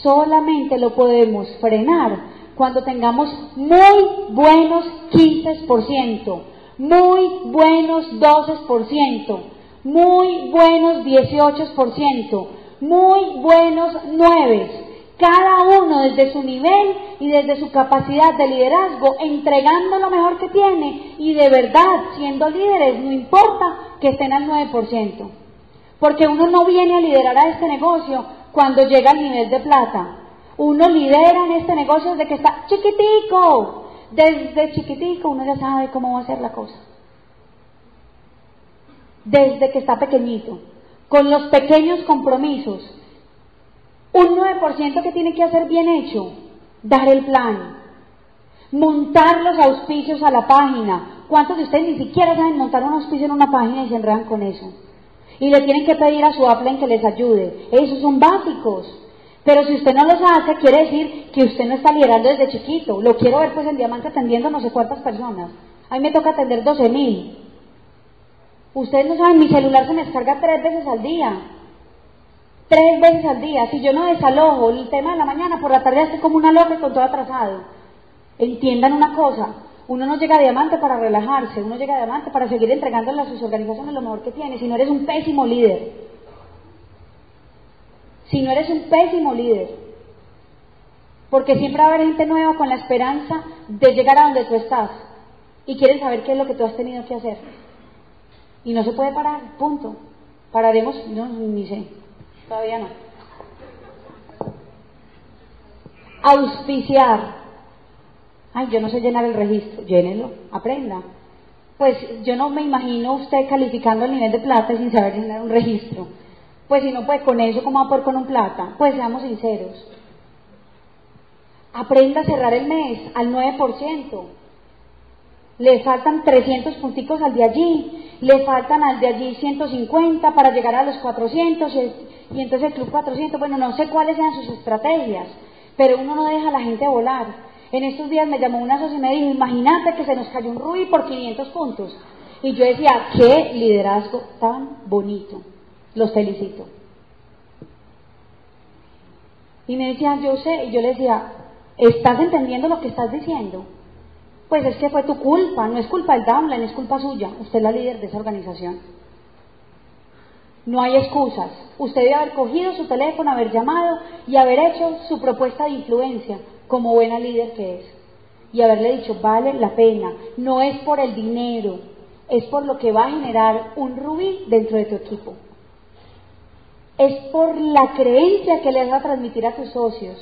Solamente lo podemos frenar cuando tengamos muy buenos 15%, muy buenos 12%, muy buenos 18%, muy buenos 9%, cada uno desde su nivel y desde su capacidad de liderazgo, entregando lo mejor que tiene y de verdad siendo líderes, no importa que estén al 9%, porque uno no viene a liderar a este negocio cuando llega al nivel de plata, uno lidera en este negocio desde que está chiquitico, desde chiquitico uno ya sabe cómo va a ser la cosa. Desde que está pequeñito, con los pequeños compromisos. Un 9% que tiene que hacer bien hecho, dar el plan, montar los auspicios a la página. ¿Cuántos de ustedes ni siquiera saben montar un auspicio en una página y se enredan con eso? Y le tienen que pedir a su en que les ayude. Esos son básicos. Pero si usted no los hace, quiere decir que usted no está liderando desde chiquito. Lo quiero ver pues en Diamante atendiendo no sé cuántas personas. A mí me toca atender 12 mil. Ustedes no saben, mi celular se me descarga tres veces al día. Tres veces al día. Si yo no desalojo el tema de la mañana, por la tarde estoy como una loca con todo atrasado. Entiendan una cosa, uno no llega a diamante para relajarse, uno llega a diamante para seguir entregándole a sus organizaciones lo mejor que tiene, si no eres un pésimo líder. Si no eres un pésimo líder. Porque siempre va a haber gente nueva con la esperanza de llegar a donde tú estás y quieren saber qué es lo que tú has tenido que hacer. Y no se puede parar, punto. Pararemos, no, ni sé, todavía no. Auspiciar. Ay, yo no sé llenar el registro, llénelo, aprenda. Pues yo no me imagino usted calificando el nivel de plata sin saber llenar un registro. Pues si no, pues con eso, ¿cómo va a poder con un plata? Pues seamos sinceros. Aprenda a cerrar el mes al 9%. Le faltan 300 punticos al de allí le faltan al de allí 150 para llegar a los 400 y, entonces el club 400, bueno, no sé cuáles sean sus estrategias, pero uno no deja a la gente volar. En estos días me llamó una socia y me dijo, imagínate que se nos cayó un Rubí por 500 puntos. Y yo decía, qué liderazgo tan bonito, los felicito. Y me decía, yo sé, y yo le decía, ¿estás entendiendo lo que estás diciendo? Pues es que fue tu culpa, no es culpa del downline, es culpa suya. Usted es la líder de esa organización. No hay excusas. Usted debe haber cogido su teléfono, haber llamado y haber hecho su propuesta de influencia como buena líder que es. Y haberle dicho, vale la pena. No es por el dinero, es por lo que va a generar un rubí dentro de tu equipo. Es por la creencia que le vas a transmitir a tus socios.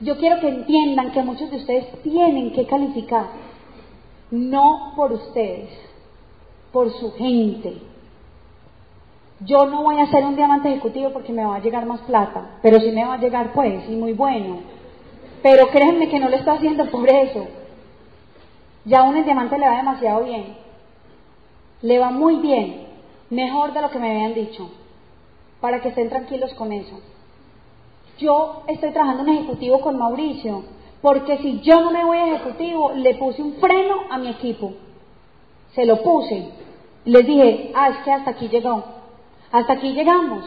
Yo quiero que entiendan que muchos de ustedes tienen que calificar no por ustedes, por su gente. Yo no voy a ser un diamante ejecutivo porque me va a llegar más plata, pero sí me va a llegar pues, y muy bueno. Pero créanme que no lo estoy haciendo por eso. Ya a un diamante le va demasiado bien. Le va muy bien, mejor de lo que me habían dicho, para que estén tranquilos con eso. Yo estoy trabajando en ejecutivo con Mauricio porque si yo no me voy a ejecutivo, le puse un freno a mi equipo. Se lo puse. Les dije, ah, es que hasta aquí llegó. hasta aquí llegamos,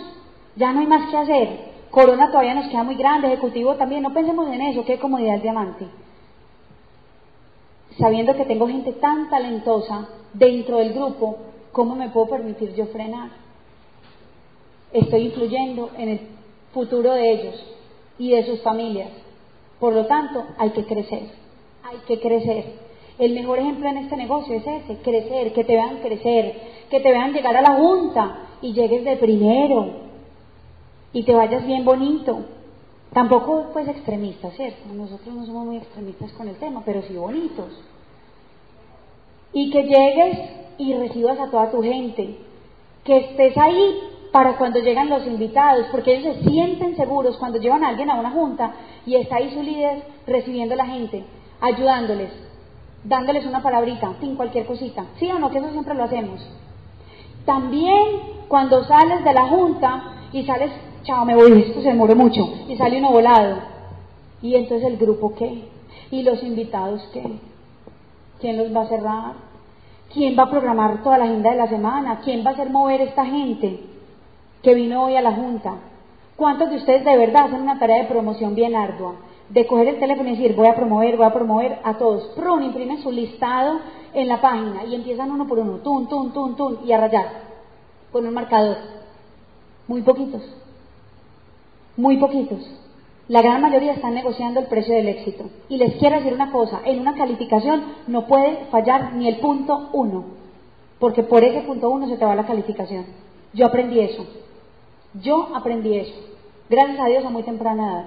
ya no hay más que hacer. Corona todavía nos queda muy grande, Ejecutivo también, no pensemos en eso, qué comodidad diamante. Sabiendo que tengo gente tan talentosa dentro del grupo, ¿cómo me puedo permitir yo frenar? Estoy influyendo en el futuro de ellos y de sus familias. Por lo tanto, hay que crecer, hay que crecer. El mejor ejemplo en este negocio es ese, crecer, que te vean crecer, que te vean llegar a la junta y llegues de primero y te vayas bien bonito. Tampoco pues extremistas, ¿cierto? Nosotros no somos muy extremistas con el tema, pero sí bonitos. Y que llegues y recibas a toda tu gente, que estés ahí para cuando llegan los invitados, porque ellos se sienten seguros cuando llevan a alguien a una junta y está ahí su líder recibiendo a la gente, ayudándoles, dándoles una palabrita, sin cualquier cosita. ¿Sí o no? Que eso siempre lo hacemos. También cuando sales de la junta y sales, chao, me voy, esto se demoró mucho, y sale uno volado. ¿Y entonces el grupo qué? ¿Y los invitados qué? ¿Quién los va a cerrar? ¿Quién va a programar toda la agenda de la semana? ¿Quién va a hacer mover esta gente? Que vino hoy a la Junta. ¿Cuántos de ustedes de verdad hacen una tarea de promoción bien ardua? De coger el teléfono y decir, voy a promover, voy a promover a todos. Prun, imprimen su listado en la página y empiezan uno por uno, tun, tun, tun, tun, y a rayar con un marcador. Muy poquitos. Muy poquitos. La gran mayoría están negociando el precio del éxito. Y les quiero decir una cosa, en una calificación no puede fallar ni el punto uno, porque por ese punto uno se te va la calificación. Yo aprendí eso. Yo aprendí eso, gracias a Dios a muy temprana edad.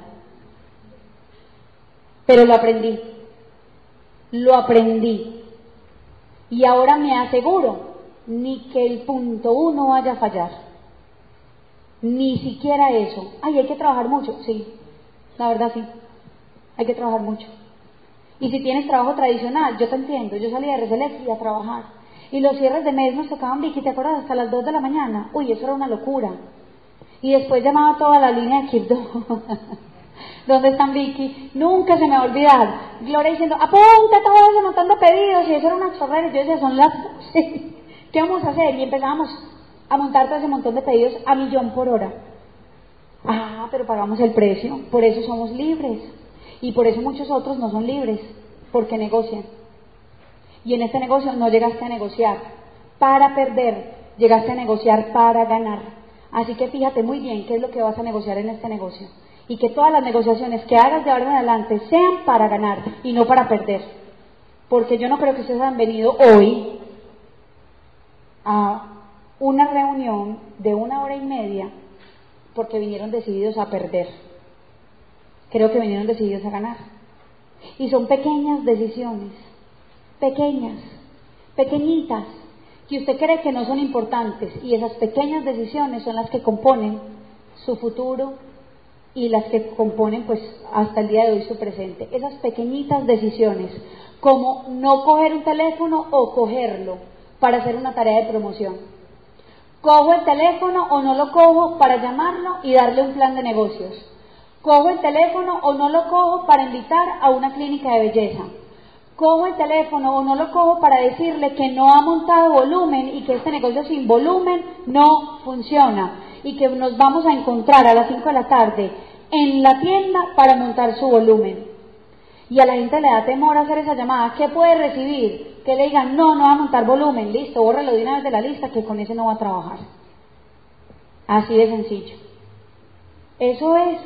Pero lo aprendí, lo aprendí. Y ahora me aseguro ni que el punto uno vaya a fallar. Ni siquiera eso. Ay, hay que trabajar mucho. Sí, la verdad sí. Hay que trabajar mucho. Y si tienes trabajo tradicional, yo te entiendo. Yo salí de Reselec y a trabajar. Y los cierres de mes nos tocaban, Vicky, ¿te acuerdas? Hasta las 2 de la mañana. Uy, eso era una locura. Y después llamaba toda la línea de Kirdo. ¿Dónde están Vicky? Nunca se me va a olvidar. Gloria diciendo, apunta todo ese montón de pedidos. Y eso era una chorrera. Yo decía, son las... ¿Qué vamos a hacer? Y empezábamos a montar todo ese montón de pedidos a millón por hora. Ah, pero pagamos el precio. Por eso somos libres. Y por eso muchos otros no son libres. Porque negocian. Y en este negocio no llegaste a negociar para perder. Llegaste a negociar para ganar. Así que fíjate muy bien qué es lo que vas a negociar en este negocio. Y que todas las negociaciones que hagas de ahora en adelante sean para ganar y no para perder. Porque yo no creo que ustedes han venido hoy a una reunión de una hora y media porque vinieron decididos a perder. Creo que vinieron decididos a ganar. Y son pequeñas decisiones, pequeñas, pequeñitas, que usted cree que no son importantes y esas pequeñas decisiones son las que componen su futuro y las que componen pues hasta el día de hoy su presente. Esas pequeñitas decisiones, como no coger un teléfono o cogerlo para hacer una tarea de promoción. Cojo el teléfono o no lo cojo para llamarlo y darle un plan de negocios. Cojo el teléfono o no lo cojo para invitar a una clínica de belleza cojo el teléfono o no lo cojo para decirle que no ha montado volumen y que este negocio sin volumen no funciona y que nos vamos a encontrar a las 5 de la tarde en la tienda para montar su volumen. Y a la gente le da temor hacer esa llamada. ¿Qué puede recibir? Que le digan, no, no va a montar volumen, listo, bórralo de una vez de la lista que con ese no va a trabajar. Así de sencillo. Eso es,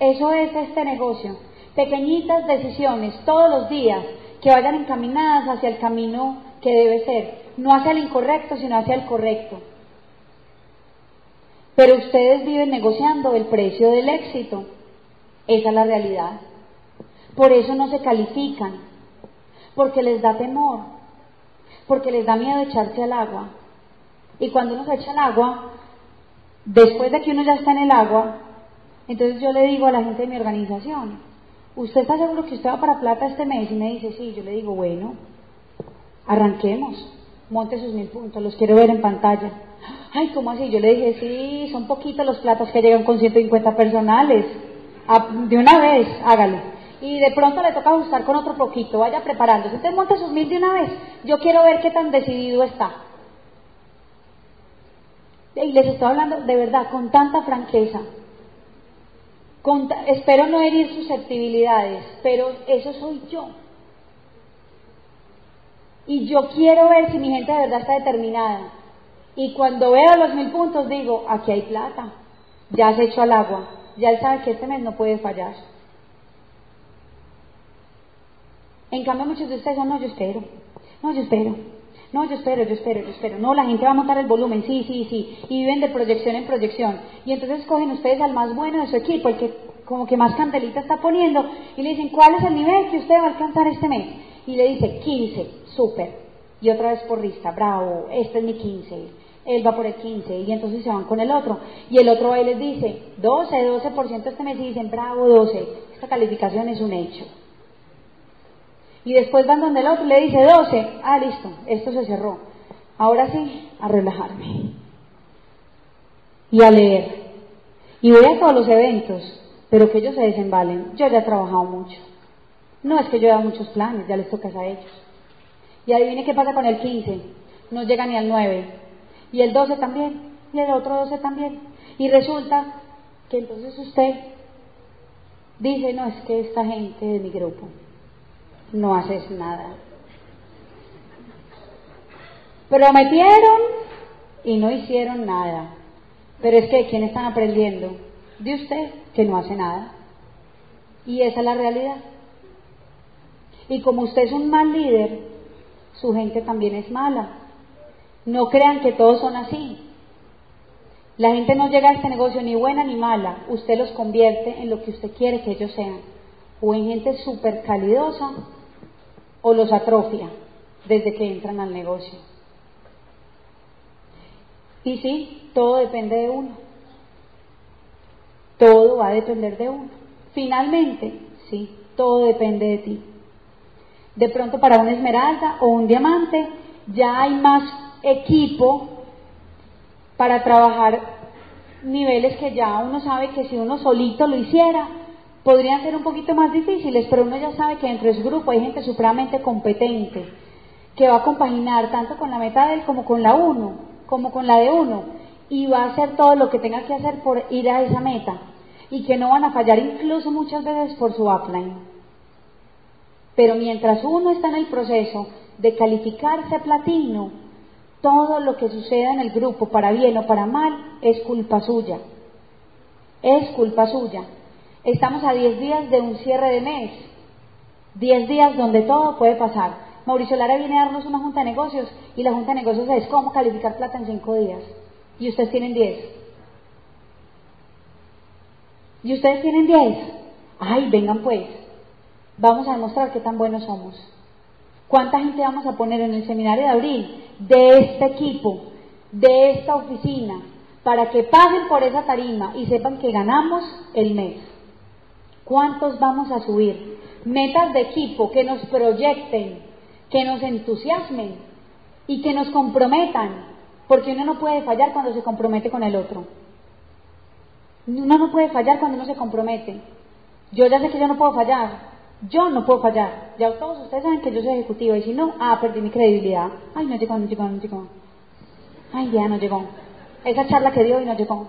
eso es este negocio pequeñitas decisiones todos los días que vayan encaminadas hacia el camino que debe ser, no hacia el incorrecto, sino hacia el correcto. Pero ustedes viven negociando el precio del éxito. Esa es la realidad. Por eso no se califican, porque les da temor, porque les da miedo echarse al agua. Y cuando uno se echa al agua, después de que uno ya está en el agua, entonces yo le digo a la gente de mi organización, ¿usted está seguro que usted va para plata este mes? Y me dice, sí, yo le digo, bueno, arranquemos, monte sus mil puntos, los quiero ver en pantalla. Ay, ¿cómo así? Yo le dije, sí, son poquitos los platos que llegan con 150 personales. de una vez, hágalo. Y de pronto le toca ajustar con otro poquito, vaya preparándose. Usted monte sus mil de una vez. Yo quiero ver qué tan decidido está. y les estoy hablando de verdad, con tanta franqueza. Espero no herir susceptibilidades, pero eso soy yo. Y yo quiero ver si mi gente de verdad está determinada. Y cuando veo los mil puntos digo, aquí hay plata, ya se echó al agua, ya él sabe que este mes no puede fallar. En cambio muchos de ustedes son, no, yo espero, no, yo espero, no, yo espero, yo espero, yo espero. No, la gente va a montar el volumen, sí, sí, sí. Y viven de proyección en proyección. Y entonces cogen ustedes al más bueno de su equipo, el que como que más candelita está poniendo, y le dicen, ¿cuál es el nivel que usted va a alcanzar este mes? Y le dice, 15, súper. Y otra vez porrista, bravo, este es mi 15. Él va por el 15 y entonces se van con el otro. Y el otro ahí les dice, 12, 12% este mes y dicen, bravo, 12. Esta calificación es un hecho. Y después van donde el otro le dice 12. Ah, listo, esto se cerró. Ahora sí, a relajarme. Y a leer. Y voy a todos los eventos, pero que ellos se desembalen. Yo ya he trabajado mucho. No es que yo haya muchos planes, ya les tocas a ellos. Y adivine qué pasa con el 15. No llega ni al 9. Y el 12 también. Y el otro 12 también. Y resulta que entonces usted dice, no, es que esta gente de mi grupo no haces nada. Prometieron y no hicieron nada. Pero es que, ¿quién están aprendiendo? De usted, que no hace nada. Y esa es la realidad. Y como usted es un mal líder, su gente también es mala. No crean que todos son así. La gente no llega a este negocio ni buena ni mala. Usted los convierte en lo que usted quiere que ellos sean. O en gente súper calidosa o los atrofia desde que entran al negocio. Y sí, todo depende de uno. Todo va a depender de uno. Finalmente, sí, todo depende de ti. De pronto para una esmeralda o un diamante ya hay más equipo para trabajar niveles que ya uno sabe que si uno solito lo hiciera, podrían ser un poquito más difíciles, pero uno ya sabe que dentro de su grupo hay gente supremamente competente que va a compaginar tanto con la meta de él como con la uno, como con la de uno, y va a hacer todo lo que tenga que hacer por ir a esa meta, y que no van a fallar incluso muchas veces por su upline. Pero mientras uno está en el proceso de calificarse platino, todo lo que suceda en el grupo, para bien o para mal, es culpa suya. Es culpa suya. Estamos a 10 días de un cierre de mes, 10 días donde todo puede pasar. Mauricio Lara viene a darnos una junta de negocios y la junta de negocios es cómo calificar plata en 5 días. Y ustedes tienen 10. ¿Y ustedes tienen 10? Ay, vengan pues. Vamos a demostrar qué tan buenos somos. ¿Cuánta gente vamos a poner en el seminario de abril de este equipo, de esta oficina, para que pasen por esa tarima y sepan que ganamos el mes? ¿Cuántos vamos a subir? Metas de equipo que nos proyecten, que nos entusiasmen y que nos comprometan, porque uno no puede fallar cuando se compromete con el otro. Uno no puede fallar cuando uno se compromete. Yo ya sé que yo no puedo fallar. Yo no puedo fallar. Ya todos ustedes saben que yo soy ejecutiva y si no, ah, perdí mi credibilidad. Ay, no llegó, no llegó, no llegó. Ay, ya no llegó. Esa charla que dio y no llegó.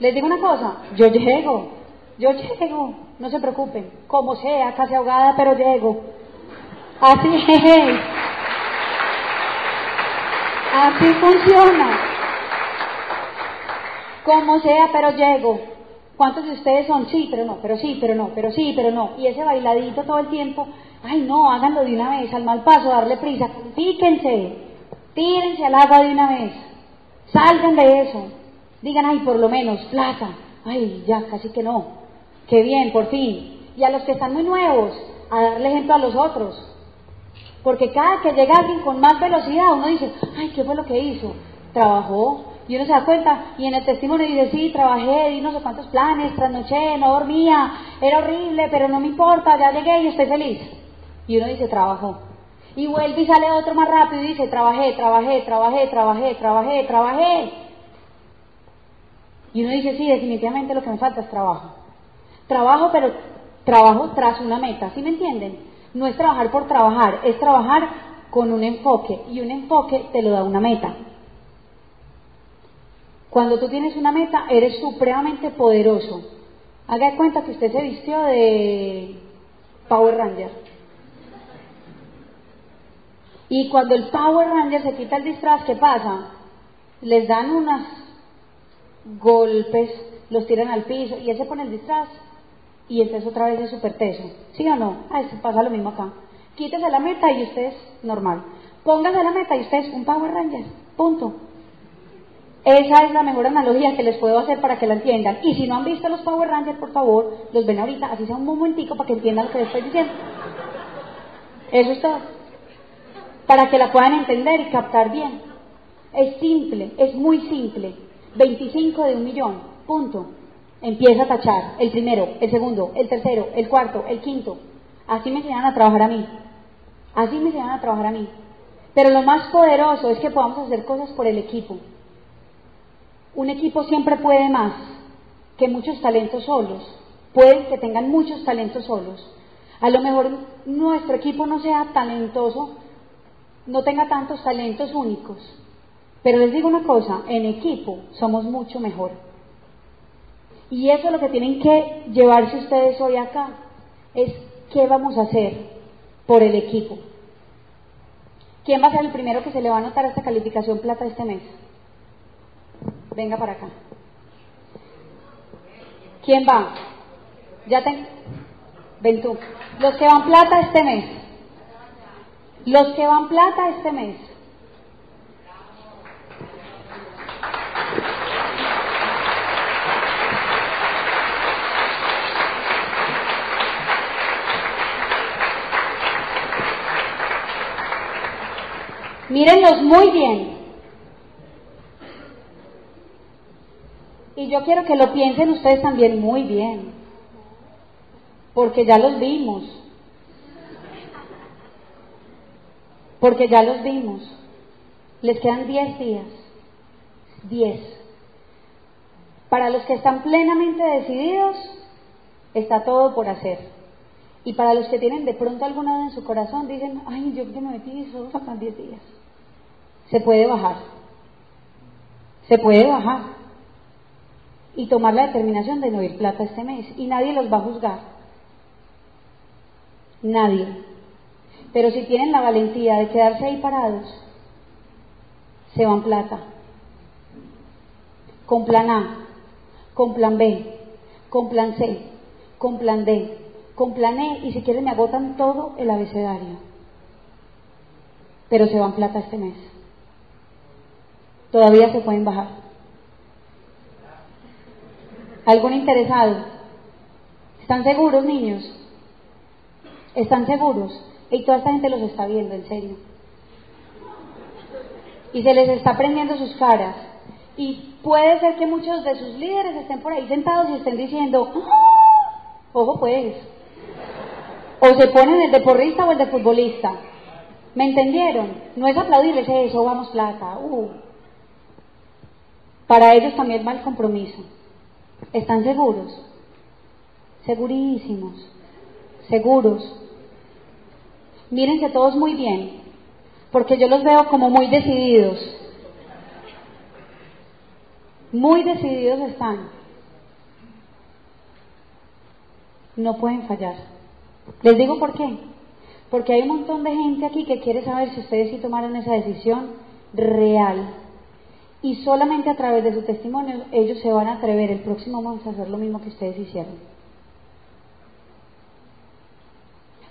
Les digo una cosa, yo llego. Yo llego, no se preocupen, como sea, casi ahogada, pero llego. Así. Así funciona. Como sea, pero llego. ¿Cuántos de ustedes son? Sí, pero no, pero sí, pero no, pero sí, pero no. Y ese bailadito todo el tiempo, ay no, háganlo de una vez, al mal paso, darle prisa, píquense, tírense al agua de una vez, salgan de eso. Digan, ay, por lo menos, plata, ay, ya, casi que no. Qué bien, por fin. Y a los que están muy nuevos, a darle ejemplo a los otros. Porque cada que llega alguien con más velocidad, uno dice, ay, ¿qué fue lo que hizo? Trabajó. Y uno se da cuenta, y en el testimonio dice, sí, trabajé, di no sé cuántos planes, trasnoché, no dormía, era horrible, pero no me importa, ya llegué y estoy feliz. Y uno dice, trabajó. Y vuelve y sale otro más rápido y dice, trabajé, trabajé, trabajé, trabajé, trabajé, trabajé. Y uno dice, sí, definitivamente lo que me falta es trabajo. Trabajo, pero trabajo tras una meta, ¿sí me entienden? No es trabajar por trabajar, es trabajar con un enfoque y un enfoque te lo da una meta. Cuando tú tienes una meta, eres supremamente poderoso. Haga de cuenta que usted se vistió de Power Ranger. Y cuando el Power Ranger se quita el disfraz, ¿qué pasa? Les dan unos golpes, los tiran al piso y él se pone el disfraz y es otra vez super peso. ¿Sí o no? Ah, pasa lo mismo acá. Quítese la meta y usted es normal. Póngase la meta y usted es un Power Ranger. Punto. Esa es la mejor analogía que les puedo hacer para que la entiendan. Y si no han visto los Power Rangers, por favor, los ven ahorita, así sea un momentico para que entiendan lo que les estoy diciendo. Eso es todo. Para que la puedan entender y captar bien. Es simple, es muy simple. 25 de un millón, punto. Empieza a tachar el primero, el segundo, el tercero, el cuarto, el quinto. Así me enseñaron a trabajar a mí. Así me enseñaron a trabajar a mí. Pero lo más poderoso es que podamos hacer cosas por el equipo. Un equipo siempre puede más que muchos talentos solos. Pueden que tengan muchos talentos solos. A lo mejor nuestro equipo no sea talentoso, no tenga tantos talentos únicos. Pero les digo una cosa, en equipo somos mucho mejor. Y eso es lo que tienen que llevarse ustedes hoy acá, es qué vamos a hacer por el equipo. ¿Quién va a ser el primero que se le va a anotar esta calificación plata este mes? Venga para acá. ¿Quién va? Ya te... Ven tú. Los que van plata este mes. Los que van plata este mes. Mírenlos muy bien. Y yo quiero que lo piensen ustedes también muy bien, porque ya los vimos, porque ya los vimos. Les quedan 10 días, 10. Para los que están plenamente decididos, está todo por hacer. Y para los que tienen de pronto alguna duda en su corazón, dicen, ay, yo que me metí, solo faltan 10 días. Se puede bajar. Se puede bajar y tomar la determinación de no ir plata este mes. Y nadie los va a juzgar. Nadie. Pero si tienen la valentía de quedarse ahí parados, se van plata. Con plan A, con plan B, con plan C, con plan D, con plan E y si quieren me agotan todo el abecedario. Pero se van plata este mes. Todavía se pueden bajar. ¿Algún interesado? ¿Están seguros, niños? ¿Están seguros? Y toda esta gente los está viendo, en serio. Y se les está prendiendo sus caras. Y puede ser que muchos de sus líderes estén por ahí sentados y estén diciendo, ¡Ah! ojo pues, o se ponen el de porrista o el de futbolista. ¿Me entendieron? No es aplaudirles eso, vamos plata. Uh. Para ellos también va el compromiso. ¿Están seguros? Segurísimos, seguros. Mírense todos muy bien, porque yo los veo como muy decididos. Muy decididos están. No pueden fallar. Les digo por qué. Porque hay un montón de gente aquí que quiere saber si ustedes sí tomaron esa decisión real y solamente a través de su testimonio ellos se van a atrever el próximo mes a hacer lo mismo que ustedes hicieron.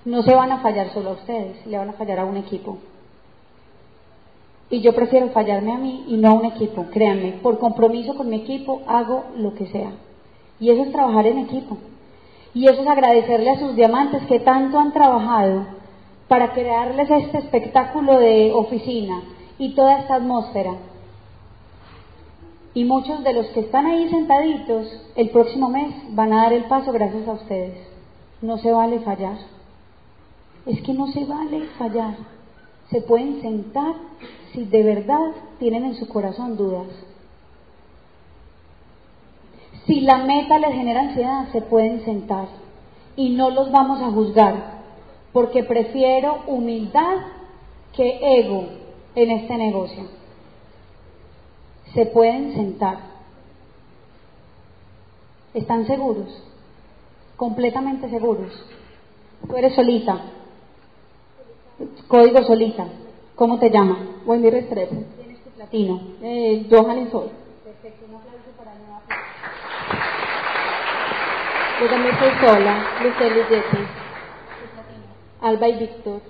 No se van a fallar solo a ustedes, le van a fallar a un equipo. Y yo prefiero fallarme a mí y no a un equipo, créanme, por compromiso con mi equipo hago lo que sea. Y eso es trabajar en equipo. Y eso es agradecerle a sus diamantes que tanto han trabajado para crearles este espectáculo de oficina y toda esta atmósfera y muchos de los que están ahí sentaditos el próximo mes van a dar el paso gracias a ustedes. No se vale fallar. Es que no se vale fallar. Se pueden sentar si de verdad tienen en su corazón dudas. Si la meta les genera ansiedad, se pueden sentar y no los vamos a juzgar, porque prefiero humildad que ego en este negocio se pueden sentar. ¿Están seguros? Completamente seguros. Tú eres solita. Código solita. ¿Cómo te llamas? Wendy Restrepo. ¿Tienes tu platino? Eh, Johan Sol. Perfecto, un aplauso para Nueva Yo también soy sola. Lucely Yeti. Alba y Víctor.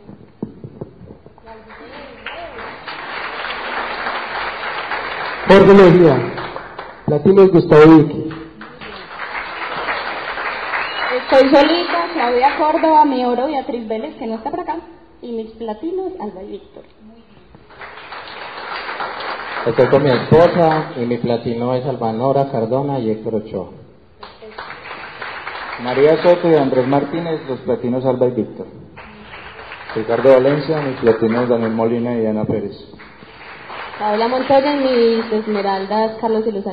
Jorge Mejía, Latinos Gustavo. Estoy solita, Claudia Córdoba, mi oro Beatriz Vélez, que no está por acá, y mis platinos, Alba y Víctor. Estoy con mi esposa y mi platino es Albanora Cardona y Héctor Ochoa. María Soto y Andrés Martínez, los platinos Alba y Víctor. Ricardo Valencia, mis platinos Daniel Molina y Ana Pérez. Paola Montoya y mis esmeraldas, Carlos y Luz.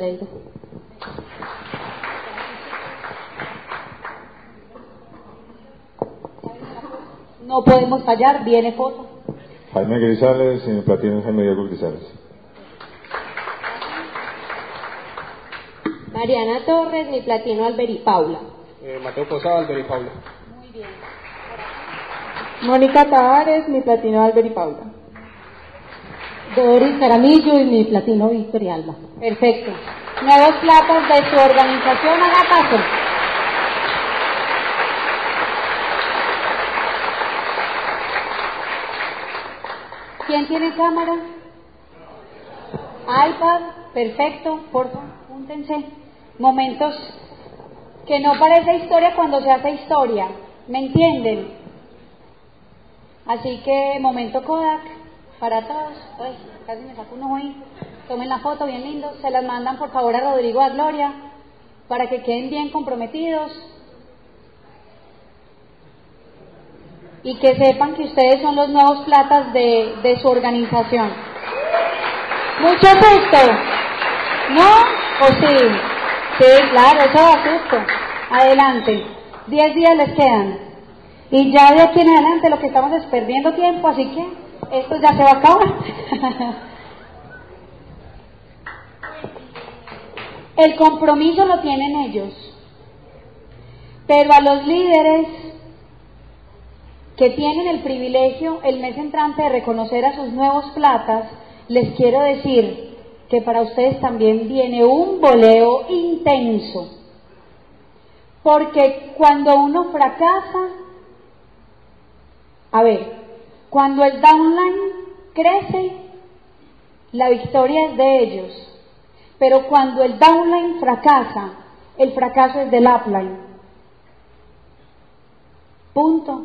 No podemos fallar, viene foto. Jaime Grisales y mi platino es Jaime Diego Grisales. Mariana Torres, mi platino Alberi Paula. Eh, Mateo Posada, Alberi Paula. Mónica Tavares, mi platino Alberi Paula. Doris Caramillo y mi platino Víctor y Alba. Perfecto. Nuevos platos de su organización, haga paso. ¿Quién tiene cámara? iPad, perfecto, por favor, júntense. Momentos que no parece historia cuando se hace historia, ¿me entienden? Así que momento Kodak para todos. Ay, casi me saco uno ahí. Tomen la foto bien lindo. Se las mandan por favor a Rodrigo a Gloria para que queden bien comprometidos. Y que sepan que ustedes son los nuevos platas de, de su organización. Mucho gusto. ¿No? ¿O sí? Sí, claro, eso da susto. Adelante. Diez días les quedan. Y ya de aquí en adelante lo que estamos es perdiendo tiempo, así que esto ya se va a acabar. El compromiso lo tienen ellos, pero a los líderes que tienen el privilegio el mes entrante de reconocer a sus nuevos platas, les quiero decir que para ustedes también viene un boleo intenso, porque cuando uno fracasa, a ver, cuando el downline crece, la victoria es de ellos. Pero cuando el downline fracasa, el fracaso es del upline. Punto.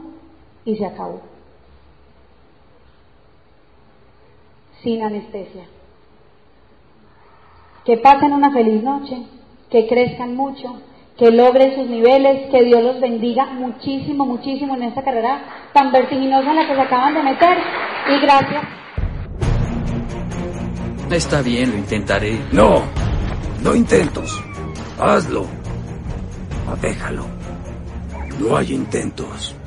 Y se acabó. Sin anestesia. Que pasen una feliz noche, que crezcan mucho, que logren sus niveles, que Dios los bendiga muchísimo, muchísimo en esta carrera tan vertiginosa en la que se acaban de meter. Y gracias. Está bien, lo intentaré. No, no intentos. Hazlo. Déjalo. No hay intentos.